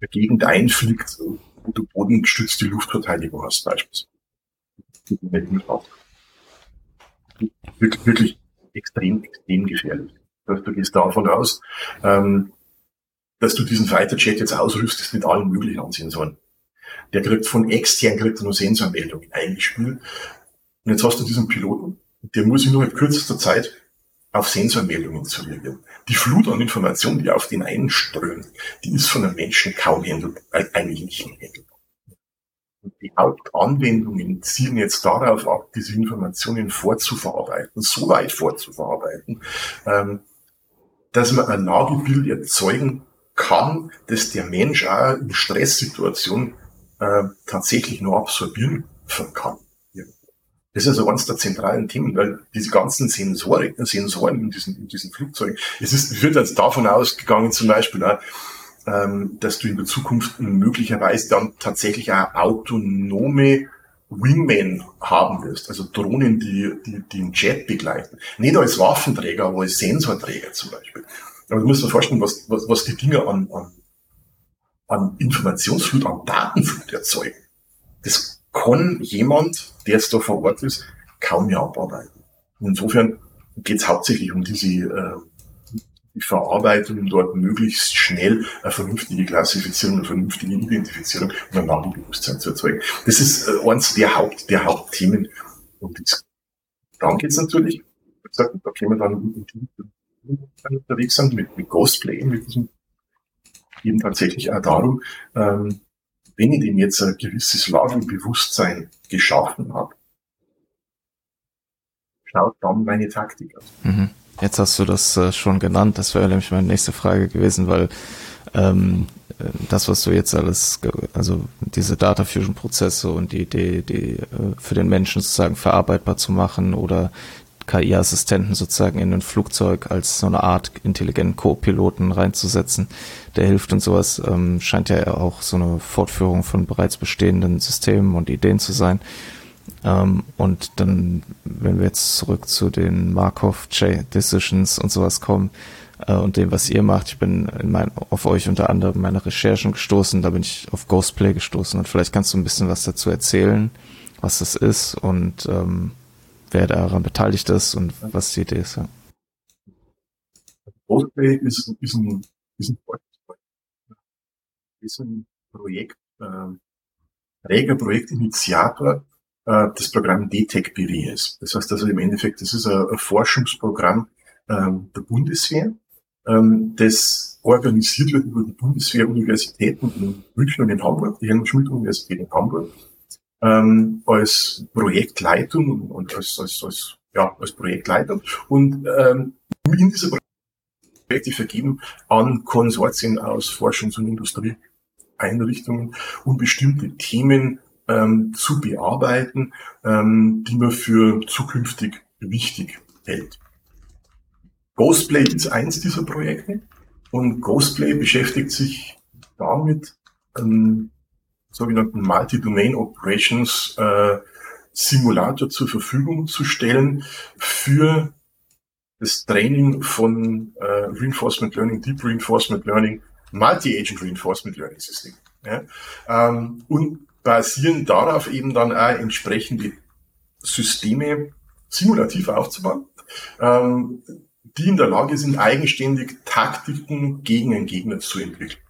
der Gegend einfliegt, du bodengestützte Luftverteidigung hast, beispielsweise. Wirklich, wirklich extrem, extrem gefährlich. du gehst davon aus, ähm, dass du diesen Fighter Jet jetzt ausrüstest mit allen möglichen Sensoren. Der kriegt von extern kriegt nur Sensormeldungen eingespielt. Und jetzt hast du diesen Piloten, der muss in kürzester Zeit auf Sensormeldungen zu reagieren. Die Flut an Informationen, die auf den einströmt, die ist von einem Menschen kaum handelbar, äh, eigentlich nicht mehr handelbar. Und die Hauptanwendungen zielen jetzt darauf ab, diese Informationen vorzuverarbeiten, so weit vorzuverarbeiten, ähm, dass man ein Lagebild erzeugen kann, dass der Mensch auch in Stresssituationen äh, tatsächlich nur absorbieren kann. Das ist also eines der zentralen Themen, weil diese ganzen Sensoren, Sensoren in diesen, in diesen Flugzeugen, es ist, wird jetzt davon ausgegangen, zum Beispiel, ähm, dass du in der Zukunft möglicherweise dann tatsächlich auch autonome Wingmen haben wirst, also Drohnen, die, die, die den Jet begleiten. Nicht als Waffenträger, aber als Sensorträger zum Beispiel. Aber du musst dir vorstellen, was, was, was die Dinge an, an, an Informationsflut, an Datenflut erzeugen. Das kann jemand, der jetzt da vor Ort ist, kaum mehr abarbeiten. insofern geht es hauptsächlich um diese äh, die Verarbeitung, um dort möglichst schnell eine vernünftige Klassifizierung, eine vernünftige Identifizierung und ein Lagebewusstsein zu erzeugen. Das ist äh, eins der Haupt, der Hauptthemen. Und dann geht's natürlich, wie gesagt, da können wir dann im Team unterwegs sind mit, mit Ghostplay, mit diesem eben tatsächlich auch darum, ähm, wenn ich dem jetzt ein gewisses Lagenbewusstsein geschaffen habe, schaut dann meine Taktik aus. Mhm. Jetzt hast du das äh, schon genannt, das wäre nämlich meine nächste Frage gewesen, weil ähm, äh, das, was du jetzt alles, also diese Data Fusion Prozesse und die Idee, die äh, für den Menschen sozusagen verarbeitbar zu machen oder KI-Assistenten sozusagen in ein Flugzeug als so eine Art intelligenten Co-Piloten reinzusetzen, der hilft und sowas, ähm, scheint ja auch so eine Fortführung von bereits bestehenden Systemen und Ideen zu sein. Ähm, und dann, wenn wir jetzt zurück zu den Markov-Decisions und sowas kommen äh, und dem, was ihr macht, ich bin in mein, auf euch unter anderem meine Recherchen gestoßen, da bin ich auf Ghostplay gestoßen und vielleicht kannst du ein bisschen was dazu erzählen, was das ist und ähm, wer daran beteiligt ist und was die Idee ist. Ja. Ghostplay ist, ist ein, ist ein, ist ein Projekt, äh, reger Projektinitiator äh, das Programm DTEC BW. Das heißt also im Endeffekt, das ist ein, ein Forschungsprogramm ähm, der Bundeswehr, ähm, das organisiert wird über die Bundeswehr-Universitäten in München und in Hamburg, die Helmut-Schmidt-Universität in Hamburg ähm, als Projektleitung und als, als, als, ja, als Projektleitung. Und ähm, in dieser Projekte vergeben an Konsortien aus Forschungs- und Industrieeinrichtungen, um bestimmte Themen ähm, zu bearbeiten, ähm, die man für zukünftig wichtig hält. Ghostplay ist eins dieser Projekte und Ghostplay beschäftigt sich damit, ähm, sogenannten Multi-Domain Operations äh, Simulator zur Verfügung zu stellen für das Training von äh, Reinforcement Learning, Deep Reinforcement Learning, Multi-Agent Reinforcement Learning System. Ja? Ähm, und basieren darauf eben dann auch entsprechende Systeme simulativ aufzubauen, ähm, die in der Lage sind, eigenständig Taktiken gegen einen Gegner zu entwickeln.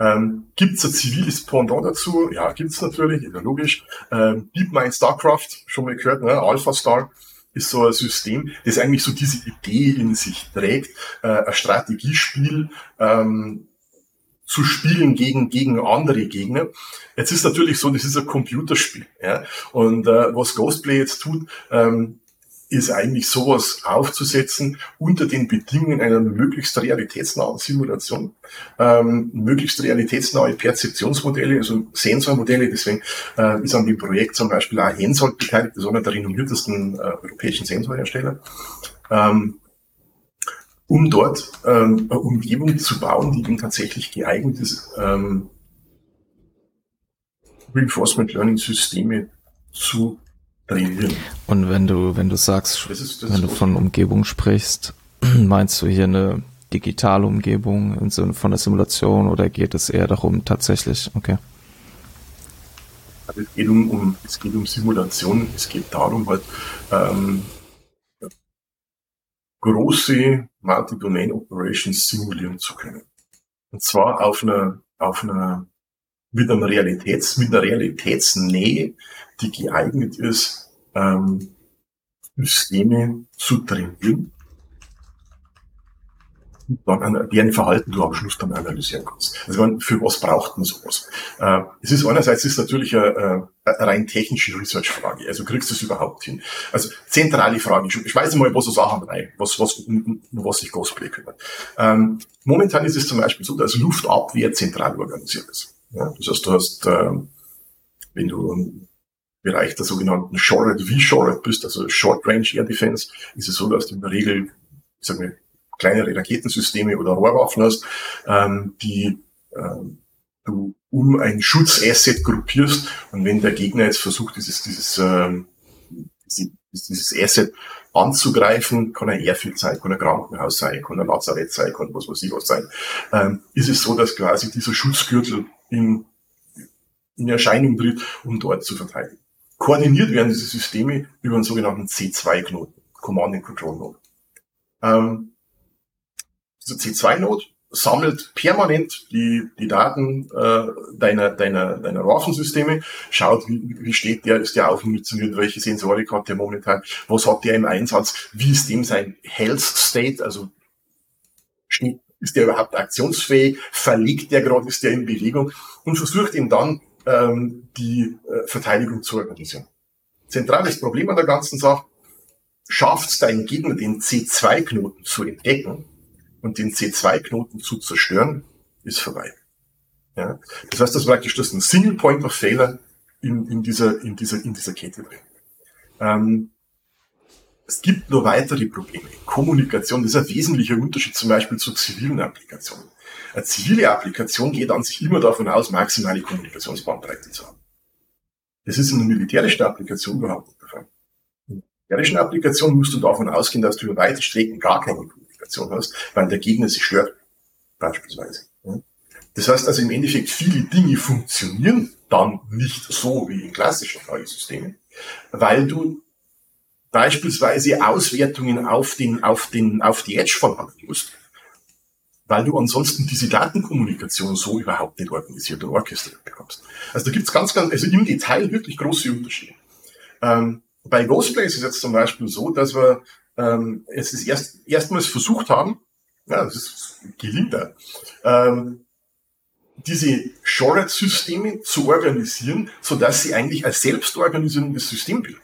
Ähm, gibt es ein ziviles Pendant dazu? Ja, gibt es natürlich, ist ja logisch. Ähm, DeepMind StarCraft, schon mal gehört, ne? Alpha Star ist so ein System, das eigentlich so diese Idee in sich trägt, äh, ein Strategiespiel ähm, zu spielen gegen, gegen andere Gegner. Jetzt ist natürlich so, das ist ein Computerspiel. Ja? Und äh, was Ghostplay jetzt tut, ähm, ist eigentlich sowas aufzusetzen unter den Bedingungen einer möglichst realitätsnahen Simulation, ähm, möglichst realitätsnahe Perzeptionsmodelle, also Sensormodelle. Deswegen äh, ist an dem Projekt zum Beispiel auch Hensoldt beteiligt, das ist einer der renommiertesten äh, europäischen Sensorhersteller. Ähm, um dort ähm, eine Umgebung zu bauen, die eben tatsächlich geeignet ist, ähm, Reinforcement Learning Systeme zu. Und wenn du, wenn du sagst, das ist, das wenn du von Umgebung sprichst, meinst du hier eine digitale Umgebung im Sinne von der Simulation oder geht es eher darum, tatsächlich, okay. Also es geht um, um es geht um Simulation, es geht darum halt, ähm, große Multi-Domain Operations simulieren zu können. Und zwar auf einer, auf einer, mit einer Realitäts, mit einer Realitätsnähe, die geeignet ist, ähm, Systeme zu trainieren dann deren Verhalten du am Schluss dann analysieren kannst. Also für was braucht man sowas? Äh, es ist einerseits ist natürlich eine, eine rein technische Research-Frage. Also kriegst du es überhaupt hin? Also zentrale Frage. Ich weiß mal, was so Sachen rein, was, was, was sich Cosplay kümmert. Ähm, momentan ist es zum Beispiel so, dass Luftabwehr zentral organisiert ist. Ja, das heißt, du hast, ähm, wenn du Bereich der sogenannten Shorted V-Shorted bist, also Short Range Air Defense, ist es so, dass du in der Regel, ich sag mal, kleinere Raketensysteme oder Rohrwaffen hast, ähm, die ähm, du um ein Schutzasset gruppierst und wenn der Gegner jetzt versucht, dieses, dieses, ähm, dieses Asset anzugreifen, kann ein Airfield sein, kann ein Krankenhaus sein, kann ein Lazarett sein, kann was weiß ich was sein, ähm, ist es so, dass quasi dieser Schutzgürtel in, in Erscheinung tritt, um dort zu verteidigen. Koordiniert werden diese Systeme über einen sogenannten C2-Knoten, Command and Control Node. Ähm, dieser C2-Node sammelt permanent die, die Daten äh, deiner, deiner, deiner Waffensysteme, schaut, wie, wie steht der, ist der aufmunitioniert, welche Sensorik hat der momentan, was hat der im Einsatz, wie ist dem sein Health State, also steht, ist der überhaupt aktionsfähig, verlegt der gerade, ist der in Bewegung und versucht ihm dann ähm, die äh, Verteidigung zu organisieren. Zentrales Problem an der ganzen Sache, schafft es dein Gegner, den C2-Knoten zu entdecken, und den C2-Knoten zu zerstören, ist vorbei. Ja? Das heißt, das praktisch das ist ein Single Point of Failure in, in, dieser, in, dieser, in dieser Kette drin. Ähm, es gibt nur weitere Probleme. Kommunikation, das ist ein wesentlicher Unterschied zum Beispiel zu zivilen Applikationen. Eine zivile Applikation geht an sich immer davon aus, maximale Kommunikationsbandbreite zu haben. Das ist in einer militärischen Applikation überhaupt nicht der Fall. In einer militärischen Applikation musst du davon ausgehen, dass du über weite Strecken gar keine Kommunikation hast, weil der Gegner sich stört, beispielsweise. Das heißt also im Endeffekt, viele Dinge funktionieren dann nicht so wie in klassischen KI-Systemen, weil du beispielsweise Auswertungen auf den, auf den, auf die Edge verlangen musst, weil du ansonsten diese Datenkommunikation so überhaupt nicht organisiert und orchestriert bekommst. Also da gibt's ganz, ganz, also im Detail wirklich große Unterschiede. Ähm, bei Ghostplay ist es jetzt zum Beispiel so, dass wir ähm, es ist erst, erstmals versucht haben, ja, das ist, gelingt da, ähm, diese Shorted-Systeme zu organisieren, so dass sie eigentlich als selbstorganisierendes System bilden.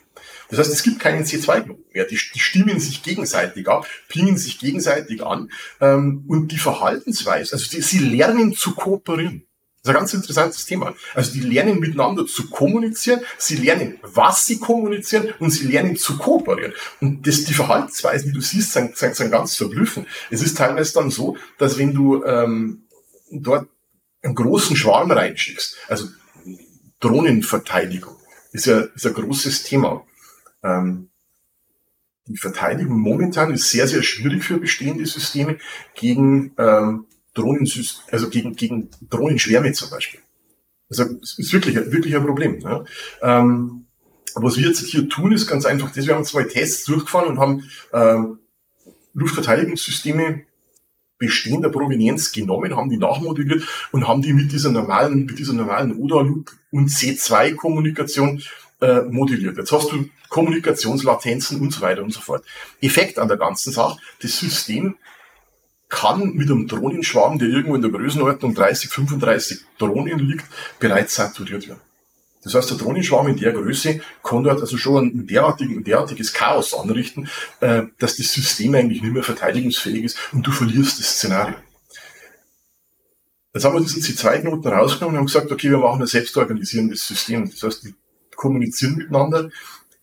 Das heißt, es gibt keinen C2-Knoten mehr. Die, die, stimmen sich gegenseitig ab, pingen sich gegenseitig an ähm, und die Verhaltensweise, also die, sie lernen zu kooperieren. Das ist ein ganz interessantes Thema. Also die lernen miteinander zu kommunizieren, sie lernen, was sie kommunizieren und sie lernen zu kooperieren. Und das, die Verhaltensweisen, die du siehst, sind, sind, sind ganz verblüffend. Es ist teilweise dann so, dass wenn du ähm, dort einen großen Schwarm reinschickst, also Drohnenverteidigung, ist ja ist ein großes Thema. Ähm, die Verteidigung momentan ist sehr, sehr schwierig für bestehende Systeme gegen ähm, Drohnen, also gegen, gegen Drohnenschwärme zum Beispiel. Also es ist wirklich, wirklich ein Problem. Ja. Ähm, was wir jetzt hier tun, ist ganz einfach das. Wir haben zwei Tests durchgefahren und haben ähm, Luftverteidigungssysteme bestehender Provenienz genommen, haben die nachmodelliert und haben die mit dieser normalen, mit dieser normalen ODA-Loop und C2-Kommunikation äh, modelliert. Jetzt hast du Kommunikationslatenzen und so weiter und so fort. Effekt an der ganzen Sache, das System kann mit einem Drohnenschwarm, der irgendwo in der Größenordnung 30, 35 Drohnen liegt, bereits saturiert werden. Das heißt, der Drohnenschwarm in der Größe kann dort also schon ein, derartigen, ein derartiges Chaos anrichten, äh, dass das System eigentlich nicht mehr verteidigungsfähig ist und du verlierst das Szenario. Jetzt haben wir diesen C2-Knoten rausgenommen und haben gesagt, okay, wir machen ein selbstorganisierendes System. Das heißt, die kommunizieren miteinander,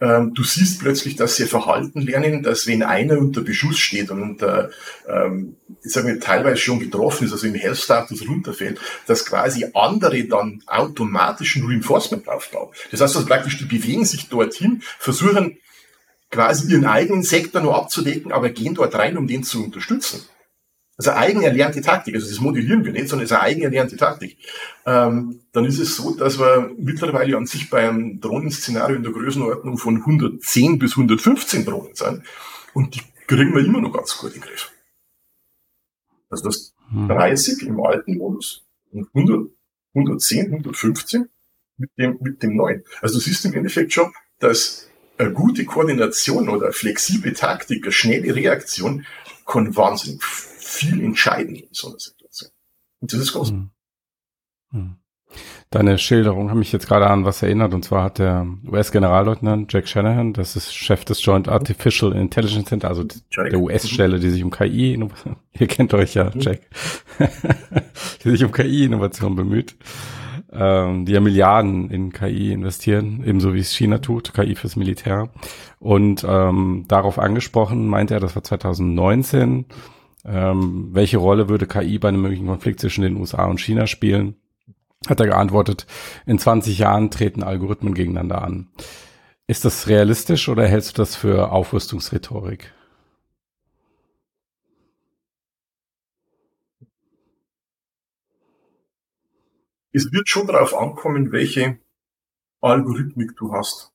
ähm, du siehst plötzlich, dass sie Verhalten lernen, dass wenn einer unter Beschuss steht und unter, ähm, ich sage mal, teilweise schon getroffen ist, also im Health-Status runterfällt, dass quasi andere dann automatisch ein Reinforcement aufbauen. Das heißt also praktisch, die bewegen sich dorthin, versuchen quasi ihren eigenen Sektor nur abzudecken, aber gehen dort rein, um den zu unterstützen. Also eigen erlernte Taktik, also das modellieren wir nicht, sondern es ist eine eigen erlernte Taktik. Ähm, dann ist es so, dass wir mittlerweile an sich bei einem Drohnenszenario in der Größenordnung von 110 bis 115 Drohnen sind. Und die kriegen wir immer noch ganz gut in den Griff. Also das 30 hm. im alten Modus und 100, 110, 115 mit dem, mit dem neuen. Also du siehst im Endeffekt schon, dass eine gute Koordination oder eine flexible Taktik, eine schnelle Reaktion kann wahnsinnig viel entscheiden in so einer Situation. Und das ist groß. Hm. Hm. Deine Schilderung hat mich jetzt gerade an was erinnert, und zwar hat der US-Generalleutnant Jack Shanahan, das ist Chef des Joint Artificial Intelligence Center, also Jack. der US-Stelle, die sich um KI, ihr kennt euch ja, mhm. Jack, die sich um KI-Innovation bemüht, ähm, die ja Milliarden in KI investieren, ebenso wie es China tut, KI fürs Militär. Und ähm, darauf angesprochen meinte er, das war 2019, ähm, welche Rolle würde KI bei einem möglichen Konflikt zwischen den USA und China spielen? hat er geantwortet, in 20 Jahren treten Algorithmen gegeneinander an. Ist das realistisch oder hältst du das für Aufrüstungsrhetorik? Es wird schon darauf ankommen, welche Algorithmik du hast.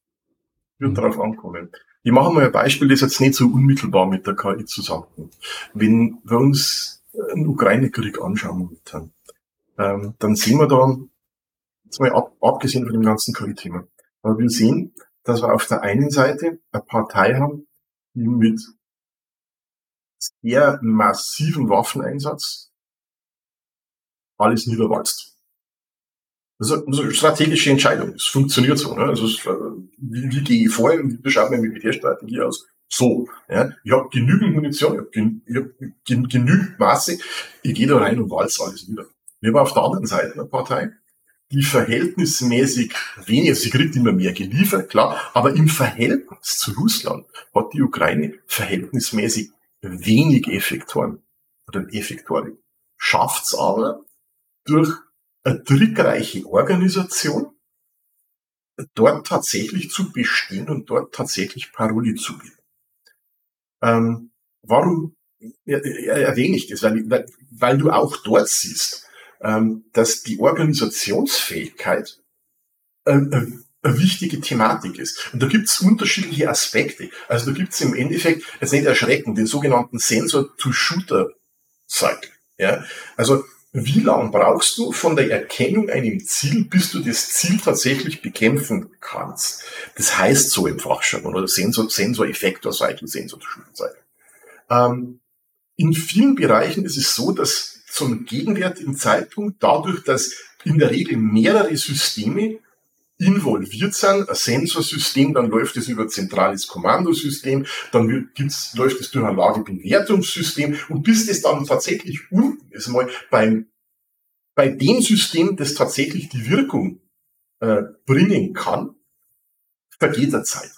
Wird mhm. darauf ankommen. Ich mache mal ein Beispiel, das jetzt nicht so unmittelbar mit der KI zusammenhängt. Wenn wir uns einen Ukraine-Krieg anschauen, ähm, dann sehen wir da, jetzt mal ab, abgesehen von dem ganzen KI-Thema, aber wir sehen, dass wir auf der einen Seite eine Partei haben, die mit sehr massiven Waffeneinsatz alles niederwalzt. Das ist eine strategische Entscheidung. Es funktioniert so. Ne? Also es, äh, wie, wie gehe ich vor? Wie schaut meine Militärstrategie aus? So. Ja? Ich habe genügend Munition, ich habe gen, hab genügend Masse. Ich gehe da rein und walze alles nieder. Wir haben auf der anderen Seite eine Partei, die verhältnismäßig weniger, sie kriegt immer mehr geliefert, klar, aber im Verhältnis zu Russland hat die Ukraine verhältnismäßig wenig Effektoren oder Effektoren. Schafft's aber durch eine trickreiche Organisation, dort tatsächlich zu bestehen und dort tatsächlich Paroli zu bieten. Ähm, warum erwähne ich das? Weil, weil, du auch dort siehst, ähm, dass die Organisationsfähigkeit äh, äh, eine wichtige Thematik ist. Und da gibt es unterschiedliche Aspekte. Also da gibt es im Endeffekt, jetzt nicht erschrecken, den sogenannten Sensor-to-Shooter-Cycle. Ja? Also wie lange brauchst du von der Erkennung einem Ziel, bis du das Ziel tatsächlich bekämpfen kannst? Das heißt so im Fachjargon oder Sensor, Sensor-to-Shooter-Cycle. Ähm, in vielen Bereichen ist es so, dass zum gegenwärtigen Zeitpunkt dadurch, dass in der Regel mehrere Systeme involviert sind, ein Sensorsystem, dann läuft es über ein zentrales Kommandosystem, dann gibt's, läuft es durch ein Lagebewertungssystem und bis das dann tatsächlich unten ist, mal beim, bei dem System, das tatsächlich die Wirkung äh, bringen kann, vergeht der Zeit.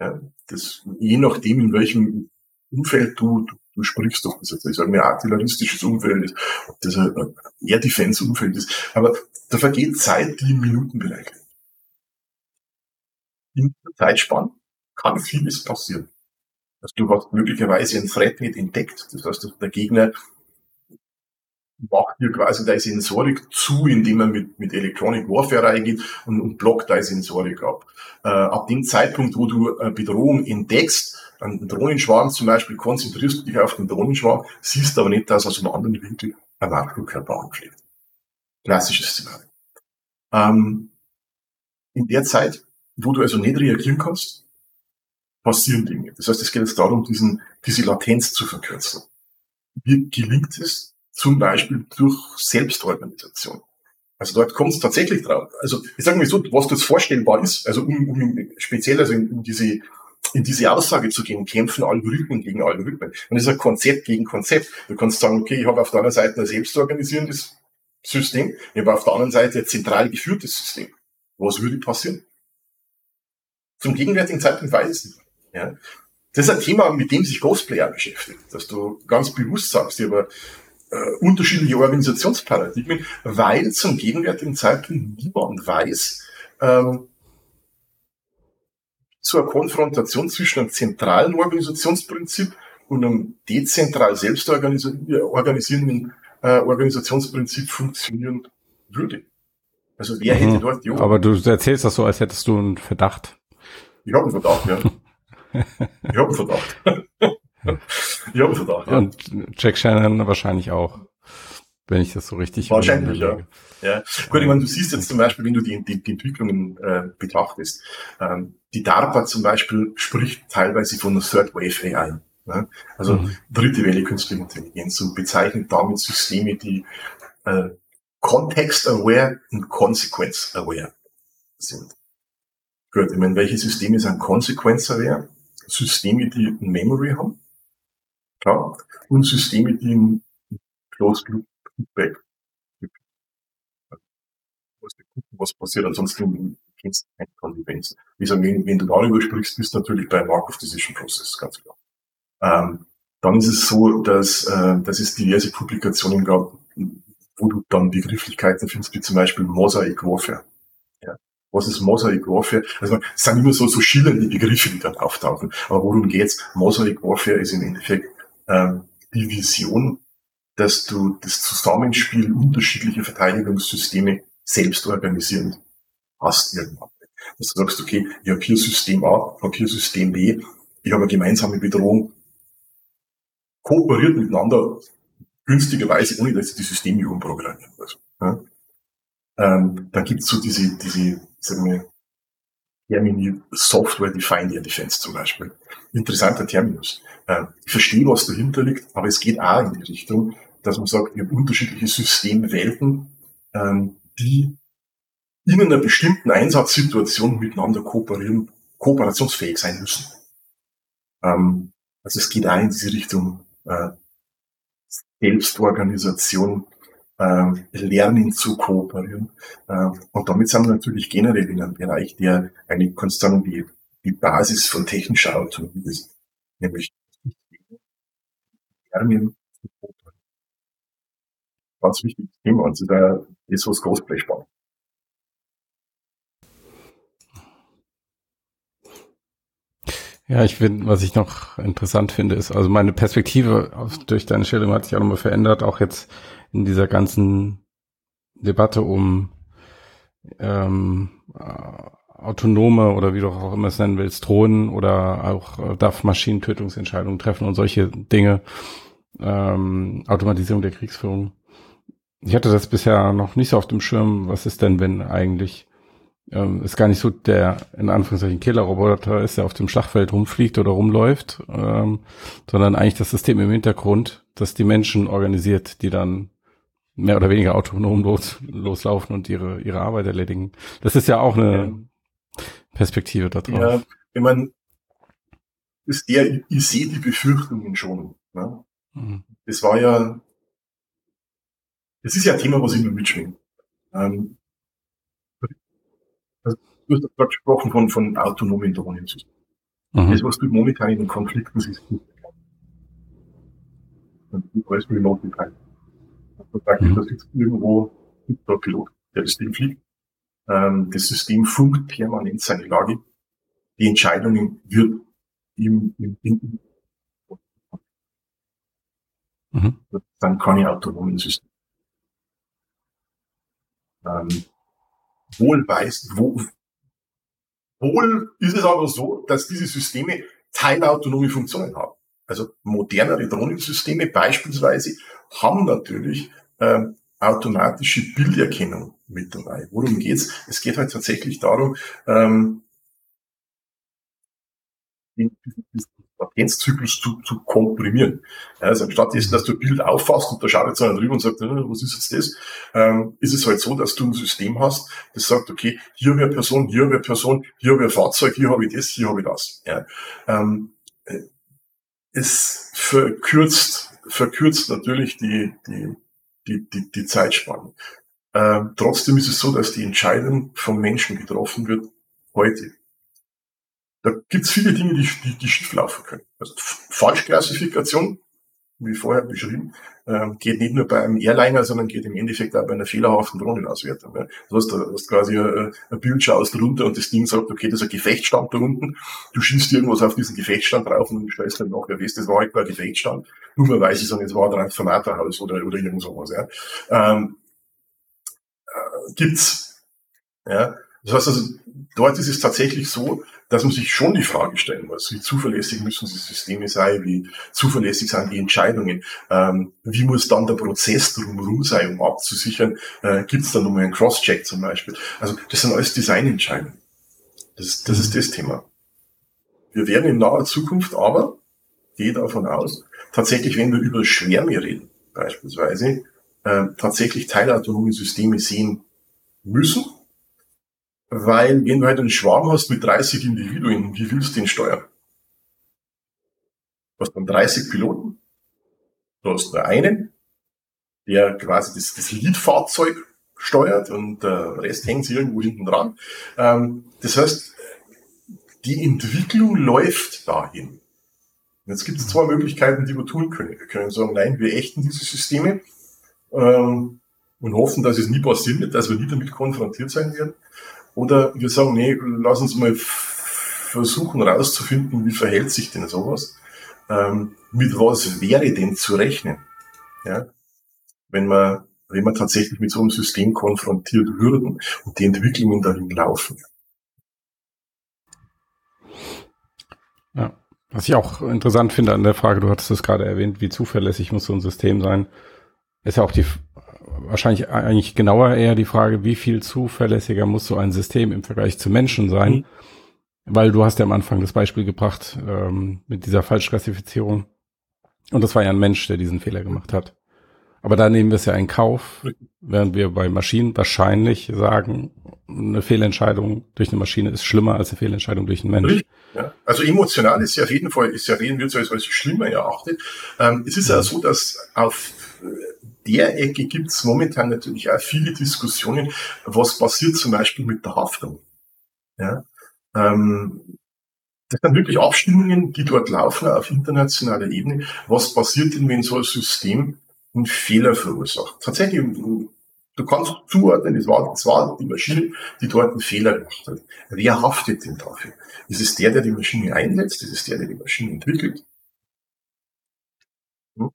Ja, das, je nachdem, in welchem Umfeld du, du du sprichst doch, das ist ein artilleristisches Umfeld ist, ob das ein Air Defense Umfeld ist, aber da vergeht Zeit, die im Minutenbereich liegt. In der Zeitspanne kann vieles passieren. Also du hast möglicherweise ein Threat nicht entdeckt, das heißt, der Gegner macht dir quasi deine Sensorik zu, indem er mit, mit Electronic Warfare reingeht und, und blockt deine Sensorik ab. Äh, ab dem Zeitpunkt, wo du eine Bedrohung entdeckst, einen Drohnenschwarm zum Beispiel, konzentrierst du dich auf den Drohnenschwarm, siehst aber nicht, dass aus einem anderen Winkel ein Makrokörper anfliegt. Klassisches Szenario. Ähm, in der Zeit, wo du also nicht reagieren kannst, passieren Dinge. Das heißt, es geht jetzt darum, diesen, diese Latenz zu verkürzen. Wie gelingt es zum Beispiel durch Selbstorganisation? Also dort kommt es tatsächlich drauf. Also ich sage mal so, was das vorstellbar ist, also um, um speziell also in, in diese in diese Aussage zu gehen, kämpfen Algorithmen gegen Algorithmen. Und das ist ein Konzept gegen Konzept. Du kannst sagen, okay, ich habe auf der anderen Seite ein selbstorganisierendes System, ich habe auf der anderen Seite ein zentral geführtes System. Was würde passieren? Zum gegenwärtigen Zeitpunkt weiß ich es nicht. Ja? Das ist ein Thema, mit dem sich Ghostplayer beschäftigt, dass du ganz bewusst sagst, habe äh, unterschiedliche Organisationsparadigmen, weil zum gegenwärtigen Zeitpunkt niemand weiß, ähm, zu einer Konfrontation zwischen einem zentralen Organisationsprinzip und einem dezentral selbst organisierenden äh, Organisationsprinzip funktionieren würde. Also wer mhm. hätte dort die Aber du erzählst das so, als hättest du einen Verdacht. Ich habe einen Verdacht, ja. ich habe einen Verdacht. Ich habe Verdacht, ja. Und Jack Shannon wahrscheinlich auch, wenn ich das so richtig Wahrscheinlich, ja. ja. Gut, ich meine, du siehst jetzt zum Beispiel, wenn du die, die, die Entwicklungen äh, betrachtest, ähm, die DARPA zum Beispiel spricht teilweise von einer Third Wave AI. Ne? Also mhm. dritte Welle künstliche Intelligenz und bezeichnet damit Systeme, die äh, Context-aware und Consequence-aware sind. Gut, ich meine, welche Systeme sind Consequence-aware? Systeme, die Memory haben, klar, und Systeme, die ein Closed Loop Feedback was passiert, ansonsten kennst du keine Konsequenzen. Wie gesagt, wenn, wenn du darüber sprichst, bist du natürlich bei Markov Decision Process, ganz klar. Ähm, dann ist es so, dass, äh, dass es diverse Publikationen gab, wo du dann Begrifflichkeiten findest, wie zum Beispiel Mosaic Warfare. Was ist Mosaic Warfare? Also es sind immer so, so schillernde Begriffe, die dann auftauchen. Aber worum geht's? Mosaic Warfare ist im Endeffekt ähm, die Vision, dass du das Zusammenspiel unterschiedlicher Verteidigungssysteme selbst organisieren hast irgendwann. Dass du sagst, okay, ich habe hier System A, ich habe hier System B, ich habe eine gemeinsame Bedrohung, kooperiert miteinander günstigerweise, ohne dass sie die Systeme umprogrammieren. Also, ja. ähm, dann gibt's so diese, diese, Termini Software Defined Air Defense zum Beispiel. Interessanter Terminus. Äh, ich verstehe, was dahinter liegt, aber es geht auch in die Richtung, dass man sagt, wir haben unterschiedliche Systemwelten, ähm, die in einer bestimmten Einsatzsituation miteinander kooperieren, kooperationsfähig sein müssen. Ähm, also es geht auch in diese Richtung äh, Selbstorganisation, Lernen zu kooperieren. Äh, und damit sind wir natürlich generell in einem Bereich, der eine konstant die, die Basis von technischer Autonomie ist, nämlich Lernen zu kooperieren. Ganz wichtiges Thema. Also da ist was Großblech spannend. Ja, ich finde, was ich noch interessant finde, ist, also meine Perspektive auf, durch deine Stellung hat sich auch nochmal verändert, auch jetzt in dieser ganzen Debatte um ähm, autonome oder wie du auch immer es nennen willst, Drohnen oder auch äh, darf Maschinentötungsentscheidungen treffen und solche Dinge, ähm, Automatisierung der Kriegsführung. Ich hatte das bisher noch nicht so auf dem Schirm, was ist denn, wenn eigentlich ähm, ist gar nicht so der, in Anführungszeichen, Killerroboter ist, der auf dem Schlachtfeld rumfliegt oder rumläuft, ähm, sondern eigentlich das System im Hintergrund, das die Menschen organisiert, die dann mehr oder weniger autonom los, loslaufen und ihre, ihre Arbeit erledigen. Das ist ja auch eine ja. Perspektive da drauf. Ja, ich meine, ist der, ich, sehe die Befürchtungen schon. Ne? Mhm. Das war ja, das ist ja ein Thema, was immer mitschwingt. Ähm, also, du hast gerade gesprochen von, von autonomen Drohnensystemen. Mhm. Das, was du momentan in den Konflikten siehst, alles remote betreibt. Also praktisch, mhm. da sitzt irgendwo der Pilot, der das Ding fliegt. Ähm, das System funkt permanent seine Lage. Die Entscheidungen wird im, im, im mhm. dann keine autonomen Systeme. Ähm, wohl weiß, wo, wohl ist es aber so, dass diese Systeme teilautonome Funktionen haben. Also modernere Drohnensysteme beispielsweise haben natürlich ähm, automatische Bilderkennung mit dabei. Worum geht's? Es geht halt tatsächlich darum, ähm, Latenzzyklus zu, zu komprimieren. Also anstatt dessen, dass du ein Bild auffasst und da schaut jetzt einer drüber und sagt, was ist jetzt das, ähm, ist es halt so, dass du ein System hast, das sagt, okay, hier habe ich eine Person, hier habe ich eine Person, hier habe ich ein Fahrzeug, hier habe ich das, hier habe ich das. Ja. Ähm, äh, es verkürzt, verkürzt natürlich die, die, die, die, die Zeitspanne. Ähm, trotzdem ist es so, dass die Entscheidung vom Menschen getroffen wird heute. Da gibt es viele Dinge, die, die, die schief laufen können. Also Falschklassifikation, wie vorher beschrieben, äh, geht nicht nur bei einem Airliner, sondern geht im Endeffekt auch bei einer fehlerhaften Drohnenauswertung. Ja. Du hast, du hast quasi ein, ein Bild, schaust runter und das Ding sagt, okay, das ist ein Gefechtsstand da unten. Du schießt irgendwas auf diesen Gefechtsstand drauf und stellst dann nachher fest, das war halt kein Gefechtsstand. Dummerweise sagen, es war ein Transformatorhaus oder, oder irgend sowas. Ja. Ähm, äh, gibt's. Ja. Das heißt also, dort ist es tatsächlich so, dass man sich schon die Frage stellen muss, wie zuverlässig müssen die Systeme sein, wie zuverlässig sind die Entscheidungen, ähm, wie muss dann der Prozess drumherum sein, um abzusichern, äh, gibt es da nochmal einen Cross-Check zum Beispiel. Also das sind alles Designentscheidungen. Das, das ist das Thema. Wir werden in naher Zukunft aber, gehe davon aus, tatsächlich, wenn wir über Schwärme reden, beispielsweise, äh, tatsächlich teilautonome Systeme sehen müssen, weil wenn du halt einen Schwarm hast mit 30 Individuen, wie willst du den steuern? Du hast dann 30 Piloten, du hast nur einen, der quasi das, das Leadfahrzeug steuert und der Rest hängt sich irgendwo hinten dran. Ähm, das heißt, die Entwicklung läuft dahin. Und jetzt gibt es zwei Möglichkeiten, die wir tun können. Wir können sagen, nein, wir ächten diese Systeme ähm, und hoffen, dass es nie passieren wird, dass wir nie damit konfrontiert sein werden. Oder wir sagen, nee, lass uns mal versuchen rauszufinden, wie verhält sich denn sowas? Ähm, mit was wäre denn zu rechnen? Ja? Wenn man, wenn man tatsächlich mit so einem System konfrontiert würden und die Entwicklungen dahin laufen. Ja. Was ich auch interessant finde an der Frage, du hattest es gerade erwähnt, wie zuverlässig muss so ein System sein, ist ja auch die wahrscheinlich eigentlich genauer eher die Frage, wie viel zuverlässiger muss so ein System im Vergleich zu Menschen sein? Mhm. Weil du hast ja am Anfang das Beispiel gebracht ähm, mit dieser Falschklassifizierung. Und das war ja ein Mensch, der diesen Fehler gemacht hat. Aber da nehmen wir es ja in Kauf, während wir bei Maschinen wahrscheinlich sagen, eine Fehlentscheidung durch eine Maschine ist schlimmer als eine Fehlentscheidung durch einen Mensch. Ja. Also emotional ist ja auf jeden Fall, ist ja reden wir als, als schlimmer erachtet. Ähm, es ist ja so, dass auf der Ecke gibt es momentan natürlich auch viele Diskussionen, was passiert zum Beispiel mit der Haftung. Ja? Ähm, das sind wirklich Abstimmungen, die dort laufen auf internationaler Ebene. Was passiert denn, wenn so ein System einen Fehler verursacht? Tatsächlich, du kannst zuordnen, es war, es war die Maschine, die dort einen Fehler gemacht hat. Wer haftet denn dafür? Ist es der, der die Maschine einsetzt? Ist es der, der die Maschine entwickelt? Hm?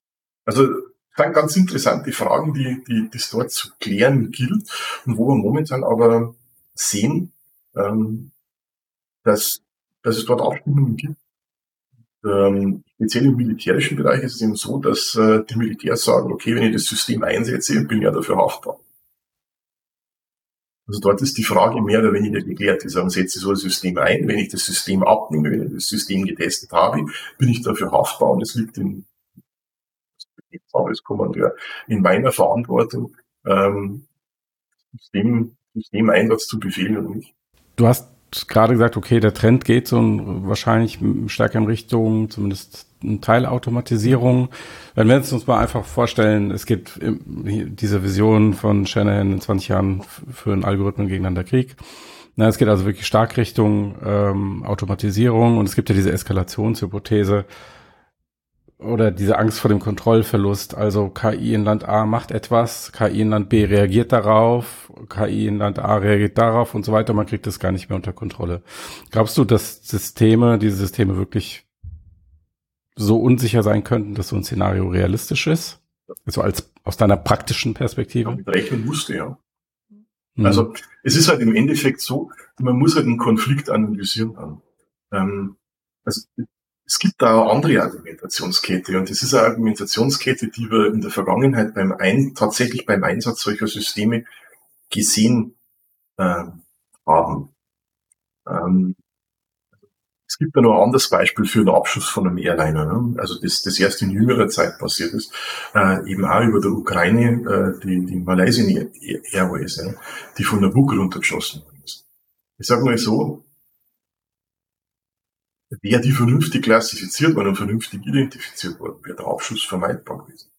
Also sind ganz interessante Fragen, die, die, es dort zu klären gilt und wo wir momentan aber sehen, ähm, dass, dass es dort Abstimmungen gibt. Ähm, speziell im militärischen Bereich ist es eben so, dass äh, die Militärs sagen, okay, wenn ich das System einsetze, bin ich ja dafür haftbar. Also dort ist die Frage mehr oder weniger geklärt. Die sagen, setze so ein System ein, wenn ich das System abnehme, wenn ich das System getestet habe, bin ich dafür haftbar und es liegt in Arbeitskommandeur in meiner Verantwortung, ähm, System, Systemeinsatz zu befehlen und nicht. Du hast gerade gesagt, okay, der Trend geht so wahrscheinlich stärker in Richtung zumindest Teilautomatisierung. Wenn wir uns mal einfach vorstellen, es gibt diese Vision von Shanahan in 20 Jahren für einen Algorithmen gegeneinander Krieg. Na, es geht also wirklich stark Richtung ähm, Automatisierung und es gibt ja diese Eskalationshypothese, oder diese Angst vor dem Kontrollverlust. Also KI in Land A macht etwas, KI in Land B reagiert darauf, KI in Land A reagiert darauf und so weiter. Man kriegt das gar nicht mehr unter Kontrolle. Glaubst du, dass Systeme, diese Systeme wirklich so unsicher sein könnten, dass so ein Szenario realistisch ist? Also als aus deiner praktischen Perspektive? Ja, rechnen musste, ja. Mhm. Also es ist halt im Endeffekt so, man muss halt einen Konflikt analysieren. Ähm, also es gibt da eine andere Argumentationskette und das ist eine Argumentationskette, die wir in der Vergangenheit beim Ein tatsächlich beim Einsatz solcher Systeme gesehen äh, haben. Ähm, es gibt da noch ein anderes Beispiel für den Abschuss von einem Airliner, ne? also das, das erst in jüngerer Zeit passiert ist, äh, eben auch über der Ukraine, äh, die, die Malaysian Airways, ja, die von der Bug runtergeschossen worden ist. Ich sage mal so, wäre die vernünftig klassifiziert worden und vernünftig identifiziert worden, wäre der Abschuss vermeidbar gewesen.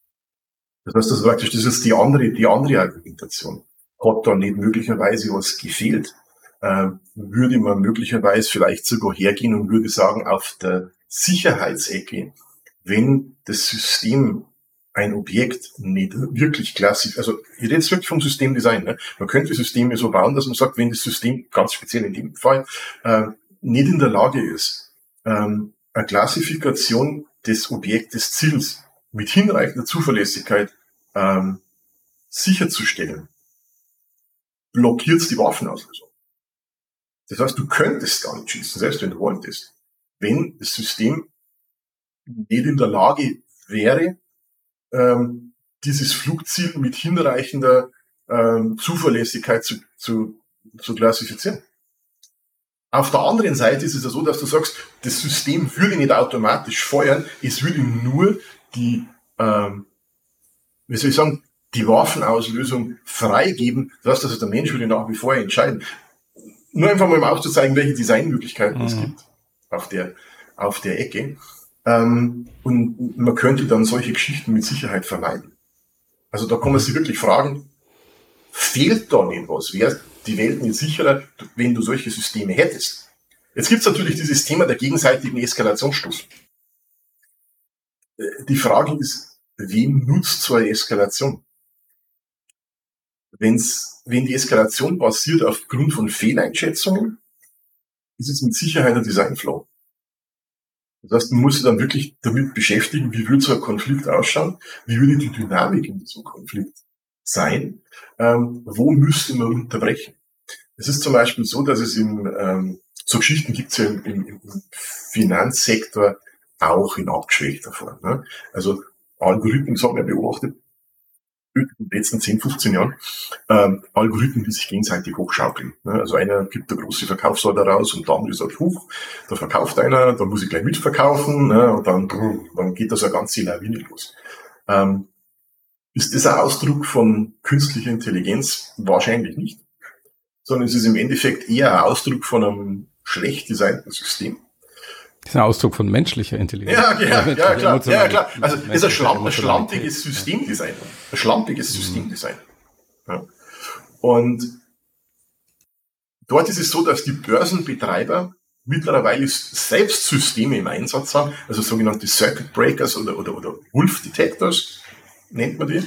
Das heißt, das praktisch, das ist die andere, die andere Argumentation. Hat da nicht möglicherweise was gefehlt? Äh, würde man möglicherweise vielleicht sogar hergehen und würde sagen, auf der Sicherheitsecke, wenn das System ein Objekt nicht wirklich klassisch, also ich rede jetzt wirklich vom Systemdesign. Ne? Man könnte Systeme so bauen, dass man sagt, wenn das System, ganz speziell in dem Fall, äh, nicht in der Lage ist, ähm, eine Klassifikation des Objektes Ziels mit hinreichender Zuverlässigkeit ähm, sicherzustellen, blockiert die Waffenauslösung. Das heißt, du könntest gar nicht schießen, selbst wenn du wolltest, wenn das System nicht in der Lage wäre, ähm, dieses Flugziel mit hinreichender ähm, Zuverlässigkeit zu, zu, zu klassifizieren. Auf der anderen Seite ist es ja so, dass du sagst, das System würde nicht automatisch feuern, es würde nur die, ähm, wie soll ich sagen, die Waffenauslösung freigeben. Das heißt, also der Mensch würde nach wie vor entscheiden. Nur einfach mal um aufzuzeigen, welche Designmöglichkeiten mhm. es gibt auf der, auf der Ecke. Ähm, und man könnte dann solche Geschichten mit Sicherheit vermeiden. Also da kann man sich wirklich fragen, fehlt da nicht was? Wäre die Welt nicht sicherer, wenn du solche Systeme hättest? Jetzt gibt es natürlich dieses Thema der gegenseitigen Eskalationsstufen. Äh, die Frage ist, wem nutzt so eine Eskalation? Wenn's, wenn die Eskalation basiert aufgrund von Fehleinschätzungen, ist es mit Sicherheit ein Designflow. Das heißt, man muss sich dann wirklich damit beschäftigen, wie würde so ein Konflikt ausschauen, wie würde die Dynamik in diesem Konflikt sein, ähm, wo müsste man unterbrechen. Es ist zum Beispiel so, dass es im, ähm, so Geschichten gibt es ja im, im, im, Finanzsektor auch in abgeschwächter Form. Ne? Also Algorithmen, das hat man beobachtet, in den letzten 10, 15 Jahren ähm, Algorithmen, die sich gegenseitig hochschaukeln. Ne? Also einer gibt eine große Verkaufsorder raus und dann ist er hoch, da verkauft einer, dann muss ich gleich mitverkaufen ne? und dann, dann geht das eine ganze Lawine los. Ähm, ist das ein Ausdruck von künstlicher Intelligenz? Wahrscheinlich nicht, sondern es ist im Endeffekt eher ein Ausdruck von einem schlecht designten System. Das ist ein Ausdruck von menschlicher Intelligenz. Ja, ja, ja, ja klar. Ja, klar. Also es ist ein, schlamp, ein schlampiges Systemdesign. Ein schlampiges mhm. Systemdesign. Ja. Und dort ist es so, dass die Börsenbetreiber mittlerweile selbst Systeme im Einsatz haben, also sogenannte Circuit Breakers oder, oder, oder Wolf Detectors, nennt man die,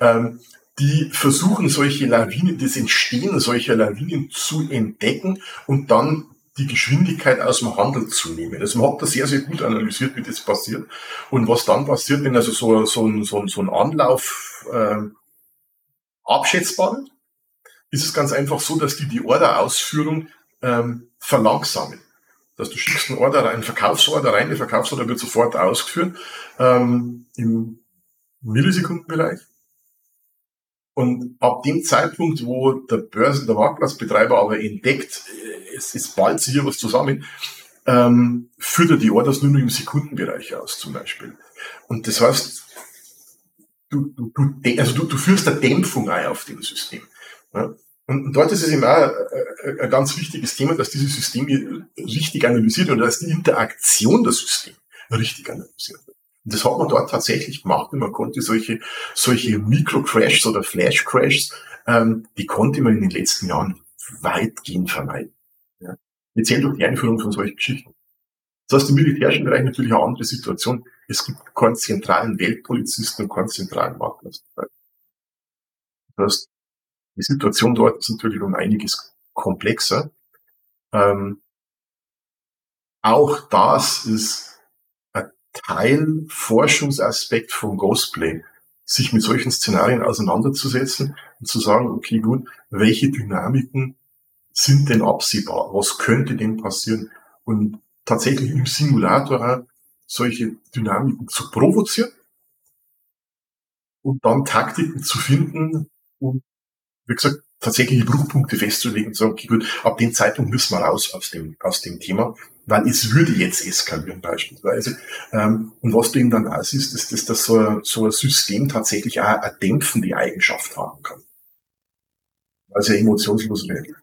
ähm, die versuchen, solche Lawinen, das Entstehen solcher Lawinen zu entdecken und dann die Geschwindigkeit aus dem Handel zu nehmen. Also man hat da sehr, sehr gut analysiert, wie das passiert. Und was dann passiert, wenn also so, so, ein, so, ein, so ein Anlauf äh, abschätzbar wird, ist es ganz einfach so, dass die die Orderausführung ähm, verlangsamen. Dass du schickst einen Order, einen Verkaufsorder rein, der Verkaufsorder wird sofort ausgeführt ähm, im Millisekundenbereich. Und ab dem Zeitpunkt, wo der Börsen, der Marktplatzbetreiber aber entdeckt, es, es ballt sich hier was zusammen, ähm, führt er die Orders nur noch im Sekundenbereich aus, zum Beispiel. Und das heißt, du, du, du, also du, du führst eine Dämpfung ein auf dem System. Ja? Und, dort ist es eben auch ein, ein ganz wichtiges Thema, dass dieses System richtig analysiert und dass die Interaktion der Systeme richtig analysiert wird. Und das hat man dort tatsächlich gemacht und man konnte solche, solche Mikro-Crashs oder Flash-Crashs, ähm, die konnte man in den letzten Jahren weitgehend vermeiden. Ja. Speziell durch die Einführung von solchen Geschichten. Das heißt, im militärischen Bereich natürlich eine andere Situation. Es gibt keinen zentralen Weltpolizisten und keinen zentralen Marktplatz. Das heißt, die Situation dort ist natürlich um einiges komplexer. Ähm, auch das ist Teil Forschungsaspekt von Ghostplay, sich mit solchen Szenarien auseinanderzusetzen und zu sagen, okay, gut, welche Dynamiken sind denn absehbar? Was könnte denn passieren? Und tatsächlich im Simulator auch solche Dynamiken zu provozieren und dann Taktiken zu finden, um, wie gesagt, tatsächliche Bruchpunkte festzulegen und sagen, okay, gut, ab dem Zeitpunkt müssen wir raus aus dem, aus dem Thema weil es würde jetzt eskalieren beispielsweise. Ähm, und was du ihm dann auch siehst, ist, dass das so, ein, so ein System tatsächlich auch eine dämpfende Eigenschaft haben kann. Weil es ja emotionslos reagiert.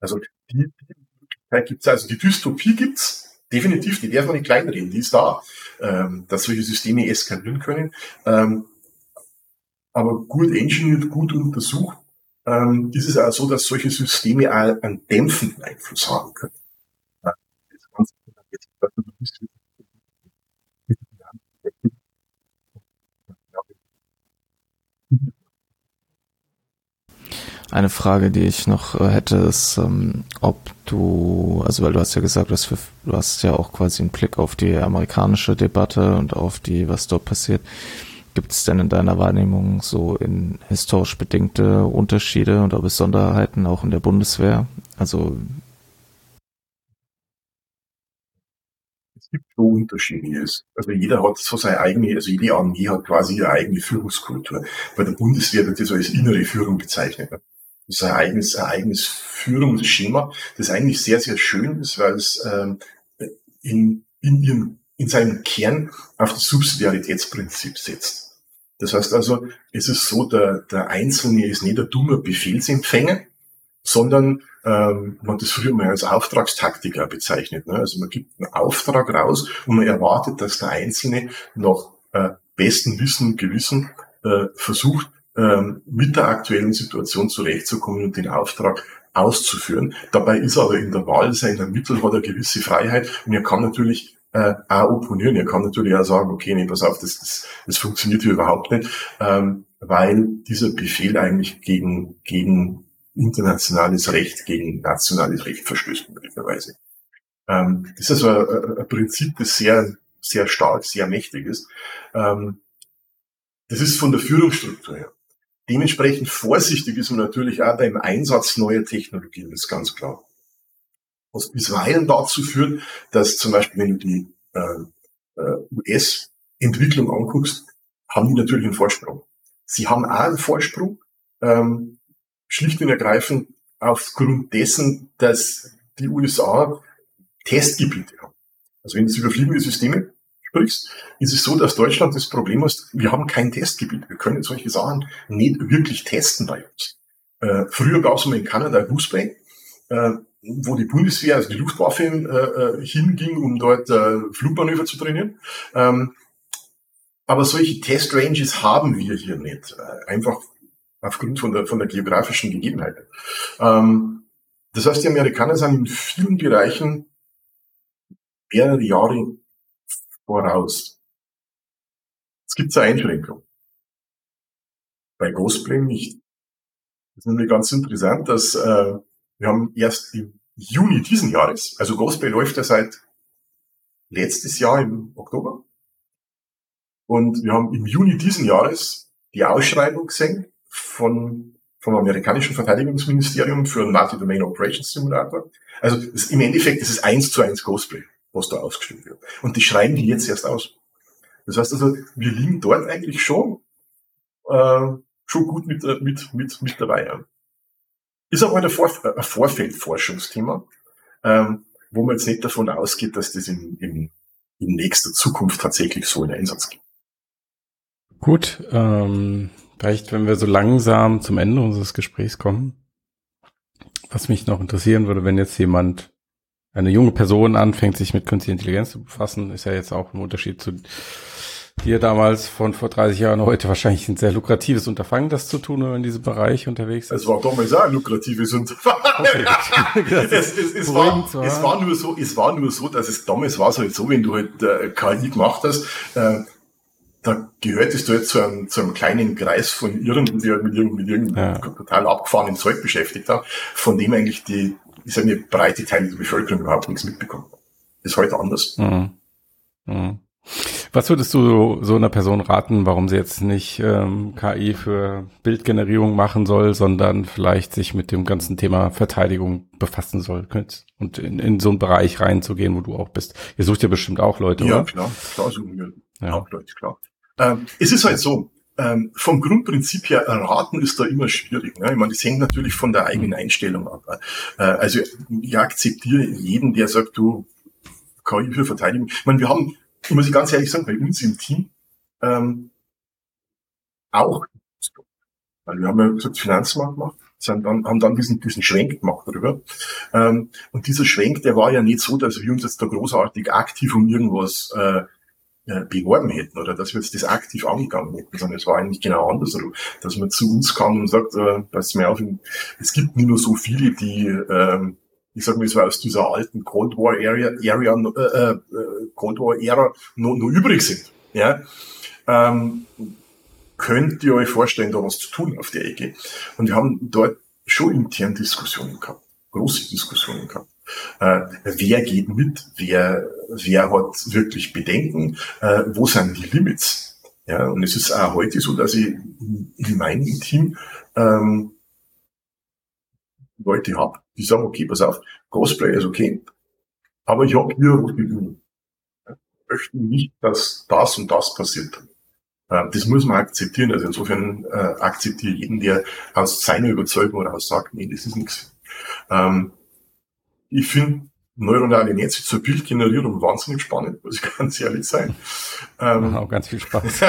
Also die, Möglichkeit gibt's, also die Dystopie gibt's definitiv, die darf man nicht kleinreden, die ist da, ähm, dass solche Systeme eskalieren können. Ähm, aber gut engineert, gut untersucht, ähm, ist es auch so, dass solche Systeme auch einen dämpfenden Einfluss haben können. Eine Frage, die ich noch äh, hätte, ist, ähm, ob du, also weil du hast ja gesagt, hast, für, du hast ja auch quasi einen Blick auf die amerikanische Debatte und auf die, was dort passiert. Gibt es denn in deiner Wahrnehmung so in historisch bedingte Unterschiede oder Besonderheiten auch in der Bundeswehr? Also es gibt so Unterschiede. Also jeder hat so seine eigene, also jede Armee hat quasi ihre eigene Führungskultur. Bei der Bundeswehr wird das als innere Führung bezeichnet. Das ist ein eigenes, ein eigenes Führungsschema, das eigentlich sehr, sehr schön ist, weil es ähm, in, in, ihrem, in seinem Kern auf das Subsidiaritätsprinzip setzt. Das heißt also, es ist so, der, der Einzelne ist nicht der dumme Befehlsempfänger, sondern ähm, man hat das früher mal als Auftragstaktiker bezeichnet. Ne? Also man gibt einen Auftrag raus und man erwartet, dass der Einzelne nach äh, bestem Wissen und Gewissen äh, versucht, ähm, mit der aktuellen Situation zurechtzukommen und den Auftrag auszuführen. Dabei ist aber in der Wahl seiner Mittel hat er gewisse Freiheit und er kann natürlich äh, auch opponieren. Er kann natürlich auch sagen, okay, nee, pass auf, das, das, das funktioniert hier überhaupt nicht, ähm, weil dieser Befehl eigentlich gegen, gegen internationales Recht, gegen nationales Recht verstößt, möglicherweise. Ähm, das ist also ein, ein, Prinzip, das sehr, sehr stark, sehr mächtig ist. Ähm, das ist von der Führungsstruktur her. Dementsprechend vorsichtig ist man natürlich auch beim Einsatz neuer Technologien, das ist ganz klar. Was bisweilen dazu führt, dass zum Beispiel, wenn du die äh, äh US-Entwicklung anguckst, haben die natürlich einen Vorsprung. Sie haben auch einen Vorsprung, ähm, schlicht und ergreifend aufgrund dessen, dass die USA Testgebiete haben. Also wenn du über fliegende Systeme sprichst, ist es so, dass Deutschland das Problem hat, wir haben kein Testgebiet. Wir können solche Sachen nicht wirklich testen bei uns. Äh, früher gab es mal in Kanada Goose Bay, äh, wo die Bundeswehr, also die Luftwaffe äh, äh, hinging, um dort äh, Flugmanöver zu trainieren. Ähm, aber solche Testranges haben wir hier nicht. Äh, einfach aufgrund von der, von der geografischen Gegebenheit. Ähm, das heißt, die Amerikaner sind in vielen Bereichen mehrere Jahre voraus. Es gibt eine Einschränkung. Bei Ghostplay nicht. Das ist nämlich ganz interessant, dass äh, wir haben erst im Juni diesen Jahres, also Ghostplay läuft ja seit letztes Jahr im Oktober. Und wir haben im Juni diesen Jahres die Ausschreibung gesehen von, vom amerikanischen Verteidigungsministerium für einen Multi-Domain Operations Simulator. Also das, im Endeffekt ist es eins zu eins Cosplay, was da ausgestellt wird. Und die schreiben die jetzt erst aus. Das heißt also, wir liegen dort eigentlich schon, äh, schon gut mit, äh, mit, mit, mit dabei. Ja. Ist aber ein, Vor ein Vorfeldforschungsthema, ähm, wo man jetzt nicht davon ausgeht, dass das in, in, in nächster Zukunft tatsächlich so in Einsatz gibt. Gut, ähm, Vielleicht, wenn wir so langsam zum Ende unseres Gesprächs kommen, was mich noch interessieren würde, wenn jetzt jemand, eine junge Person anfängt, sich mit künstlicher Intelligenz zu befassen, ist ja jetzt auch ein Unterschied zu dir damals von vor 30 Jahren heute wahrscheinlich ein sehr lukratives Unterfangen, das zu tun, wenn man in diesem Bereich unterwegs ist. Es war damals auch ein lukratives Unterfangen. es, es, es, war, es, war, nur so, es war nur so, dass es damals war es halt so, wenn du halt äh, KI gemacht hast, äh, da gehörtest du jetzt zu einem, zu einem kleinen Kreis von Irren, die halt mit irgendeinem, ja. total abgefahrenen Zeug beschäftigt haben, von dem eigentlich die, ich sage mal, breite Teile der Bevölkerung überhaupt nichts mitbekommen. Ist heute anders. Mhm. Mhm. Was würdest du so einer Person raten, warum sie jetzt nicht ähm, KI für Bildgenerierung machen soll, sondern vielleicht sich mit dem ganzen Thema Verteidigung befassen soll und in, in so einen Bereich reinzugehen, wo du auch bist? Ihr sucht ja bestimmt auch Leute, ja, oder? klar, klar suchen wir ja. auch Leute, klar. Ähm, es ist halt so, ähm, vom Grundprinzip her erraten ist da immer schwierig. Ne? Ich meine, das hängt natürlich von der eigenen Einstellung ab. Äh, also ich akzeptiere jeden, der sagt, du KI für Verteidigung. Ich meine, wir haben, muss ich ganz ehrlich sagen, bei uns im Team ähm, auch, weil wir haben ja gesagt, Finanzmarkt gemacht, sind dann, haben dann diesen, diesen Schwenk gemacht darüber. Ähm, und dieser Schwenk, der war ja nicht so, dass wir uns jetzt da großartig aktiv um irgendwas äh, äh, beworben hätten oder dass wir jetzt das aktiv angegangen hätten, sondern es war eigentlich genau andersrum, dass man zu uns kam und sagt, äh, pass mir auf, es gibt nicht nur so viele, die, äh, ich sag mal, so aus dieser alten Cold War Area, Area äh, äh, Cold War Ära noch, noch übrig sind. Ja? Ähm, könnt ihr euch vorstellen, da was zu tun auf der Ecke? Und wir haben dort schon intern Diskussionen gehabt, große Diskussionen gehabt. Äh, wer geht mit? Wer, wer hat wirklich Bedenken? Äh, wo sind die Limits? Ja, und es ist auch heute so, dass ich in meinem Team ähm, Leute habe, die sagen, okay, pass auf, Cosplay ist okay, aber ich habe hier Linien. Ich möchte nicht, dass das und das passiert. Äh, das muss man akzeptieren. Also insofern äh, akzeptiere jeden, der aus seiner Überzeugung heraus sagt, nee, das ist nichts. Ähm, ich finde neuronale Netze zur Bildgenerierung wahnsinnig spannend, muss ich ganz ehrlich sein. Ähm, auch ganz viel Spaß.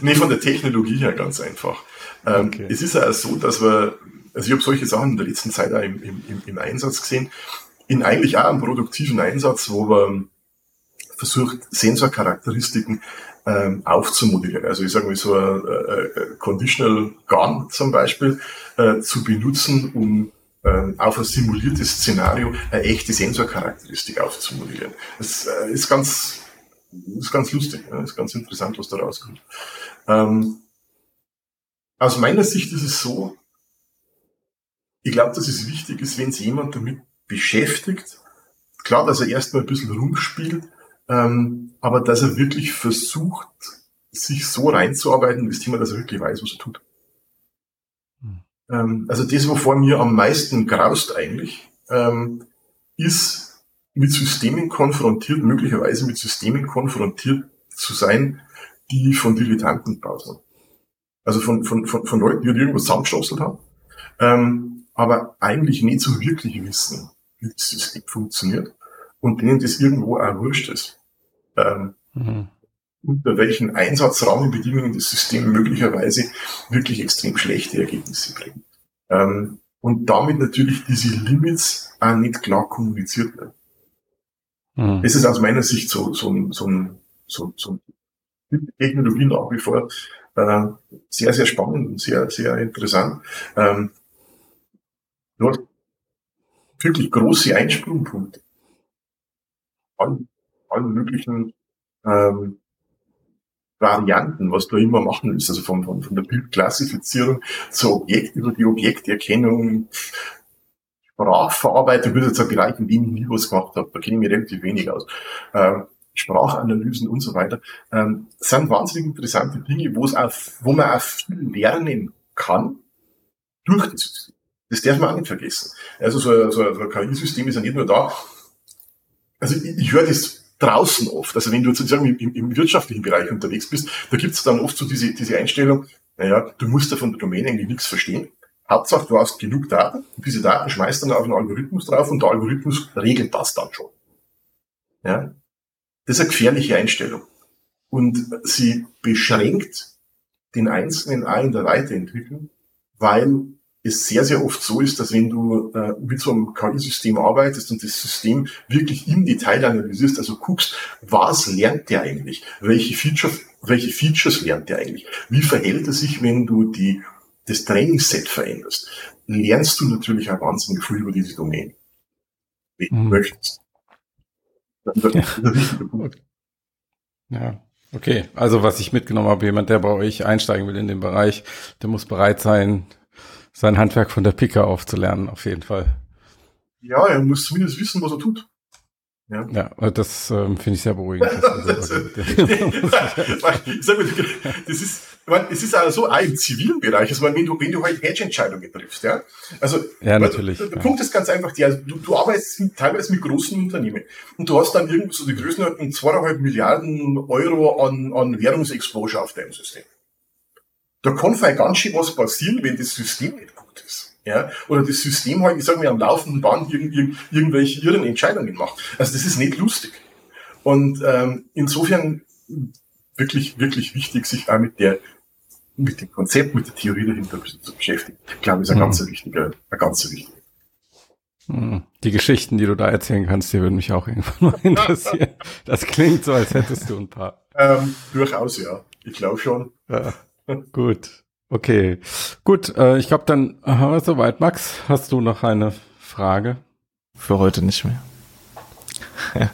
Nee, von der Technologie her ganz einfach. Ähm, okay. Es ist ja so, dass wir, also ich habe solche Sachen in der letzten Zeit auch im, im, im Einsatz gesehen, in eigentlich auch einem produktiven Einsatz, wo wir versucht, Sensorcharakteristiken ähm, aufzumodellieren. Also ich sage mal so ein äh, äh, Conditional Gun zum Beispiel äh, zu benutzen, um ähm, auf ein simuliertes Szenario eine echte Sensorcharakteristik aufzumodellieren. Das äh, ist ganz ist ganz lustig, ist ganz interessant, was da rauskommt. Ähm, aus meiner Sicht ist es so, ich glaube, dass es wichtig ist, wenn sich jemand damit beschäftigt, klar, dass er erstmal ein bisschen rumspielt, ähm, aber dass er wirklich versucht, sich so reinzuarbeiten in das Thema, dass er wirklich weiß, was er tut. Hm. Ähm, also das, wovor mir am meisten graust eigentlich, ähm, ist mit Systemen konfrontiert, möglicherweise mit Systemen konfrontiert zu sein, die von Dilettanten gebaut sind. Also von, von, von, von Leuten, die halt irgendwas zusammengestoßelt haben, ähm, aber eigentlich nicht so wirklich wissen, wie das System funktioniert und denen das irgendwo auch wurscht ist. Ähm, mhm. unter welchen Einsatzrahmenbedingungen das System möglicherweise wirklich extrem schlechte Ergebnisse bringt. Ähm, und damit natürlich diese Limits auch nicht klar kommuniziert werden. Mhm. Das ist aus meiner Sicht so, so, so, so, so Technologie nach wie vor äh, sehr, sehr spannend und sehr, sehr interessant. Ähm, dort wirklich große Einsprungpunkte an allen möglichen ähm, Varianten, was du immer machen willst, also von, von, von der Bildklassifizierung zur Objekt, über die Objekterkennung, Sprachverarbeitung, würde jetzt ein Bereich, in dem ich nie was gemacht habe, da kenne ich mich relativ wenig aus. Ähm, Sprachanalysen und so weiter, ähm, sind wahnsinnig interessante Dinge, wo es auch, wo man auch viel lernen kann durch das System. Das darf man auch nicht vergessen. Also so ein, so ein KI-System ist ja nicht nur da. Also ich, ich höre das draußen oft. Also wenn du sozusagen im, im wirtschaftlichen Bereich unterwegs bist, da gibt es dann oft so diese, diese Einstellung, naja, du musst ja von der Domain eigentlich nichts verstehen. Hauptsache, du hast genug Daten, und diese Daten schmeißt dann auf einen Algorithmus drauf und der Algorithmus regelt das dann schon. Ja? Das ist eine gefährliche Einstellung. Und sie beschränkt den Einzelnen auch in der Weiterentwicklung, weil es sehr, sehr oft so ist, dass wenn du äh, mit so einem KI-System arbeitest und das System wirklich im Detail analysierst, also guckst, was lernt der eigentlich? Welche, Feature, welche Features lernt der eigentlich? Wie verhält er sich, wenn du die, das Trainingsset veränderst? Lernst du natürlich auch wahnsinnig viel über diese Domain. Wenn du mhm. möchtest. Ja. Okay, also was ich mitgenommen habe, jemand, der bei euch einsteigen will in den Bereich, der muss bereit sein, sein Handwerk von der Pika aufzulernen, auf jeden Fall. Ja, er muss zumindest wissen, was er tut. Ja, ja das ähm, finde ich sehr beruhigend. Das ist, meine, es ist also auch im zivilen Bereich, also wenn du, wenn du halt Hedge-Entscheidungen triffst, ja. Also, ja, natürlich. Der, der ja. Punkt ist ganz einfach, der, du, du arbeitest mit, teilweise mit großen Unternehmen und du hast dann irgendwo so die Größenordnung zweieinhalb Milliarden Euro an, an Währungsexposure auf deinem System. Da kann vielleicht ganz schön was passieren, wenn das System nicht gut ist. Ja, oder das System halt, ich sage mal, am laufenden Band irgend, irgend, irgendwelche irren Entscheidungen macht. Also das ist nicht lustig. Und ähm, insofern wirklich, wirklich wichtig, sich auch mit der mit dem Konzept, mit der Theorie dahinter zu beschäftigen. Ich glaube, ist ein mhm. ganz wichtiger, ein ganz wichtiger. Mhm. Die Geschichten, die du da erzählen kannst, die würden mich auch irgendwann mal interessieren. Das klingt so, als hättest du ein paar. Ähm, durchaus, ja. Ich glaube schon. Ja. Gut. Okay. Gut, äh, ich glaube, dann haben wir soweit. Max, hast du noch eine Frage? Für heute nicht mehr.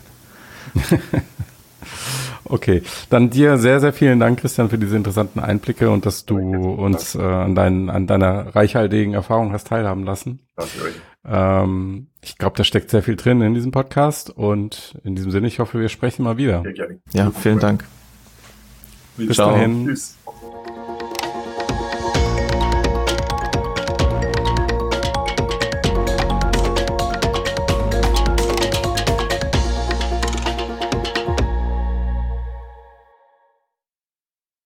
Okay, dann dir sehr, sehr vielen Dank, Christian, für diese interessanten Einblicke und dass du uns äh, an, dein, an deiner reichhaltigen Erfahrung hast teilhaben lassen. Danke euch. Ähm, ich glaube, da steckt sehr viel drin in diesem Podcast und in diesem Sinne, ich hoffe, wir sprechen mal wieder. Ja, vielen Dank. Bis Ciao. dahin. Tschüss.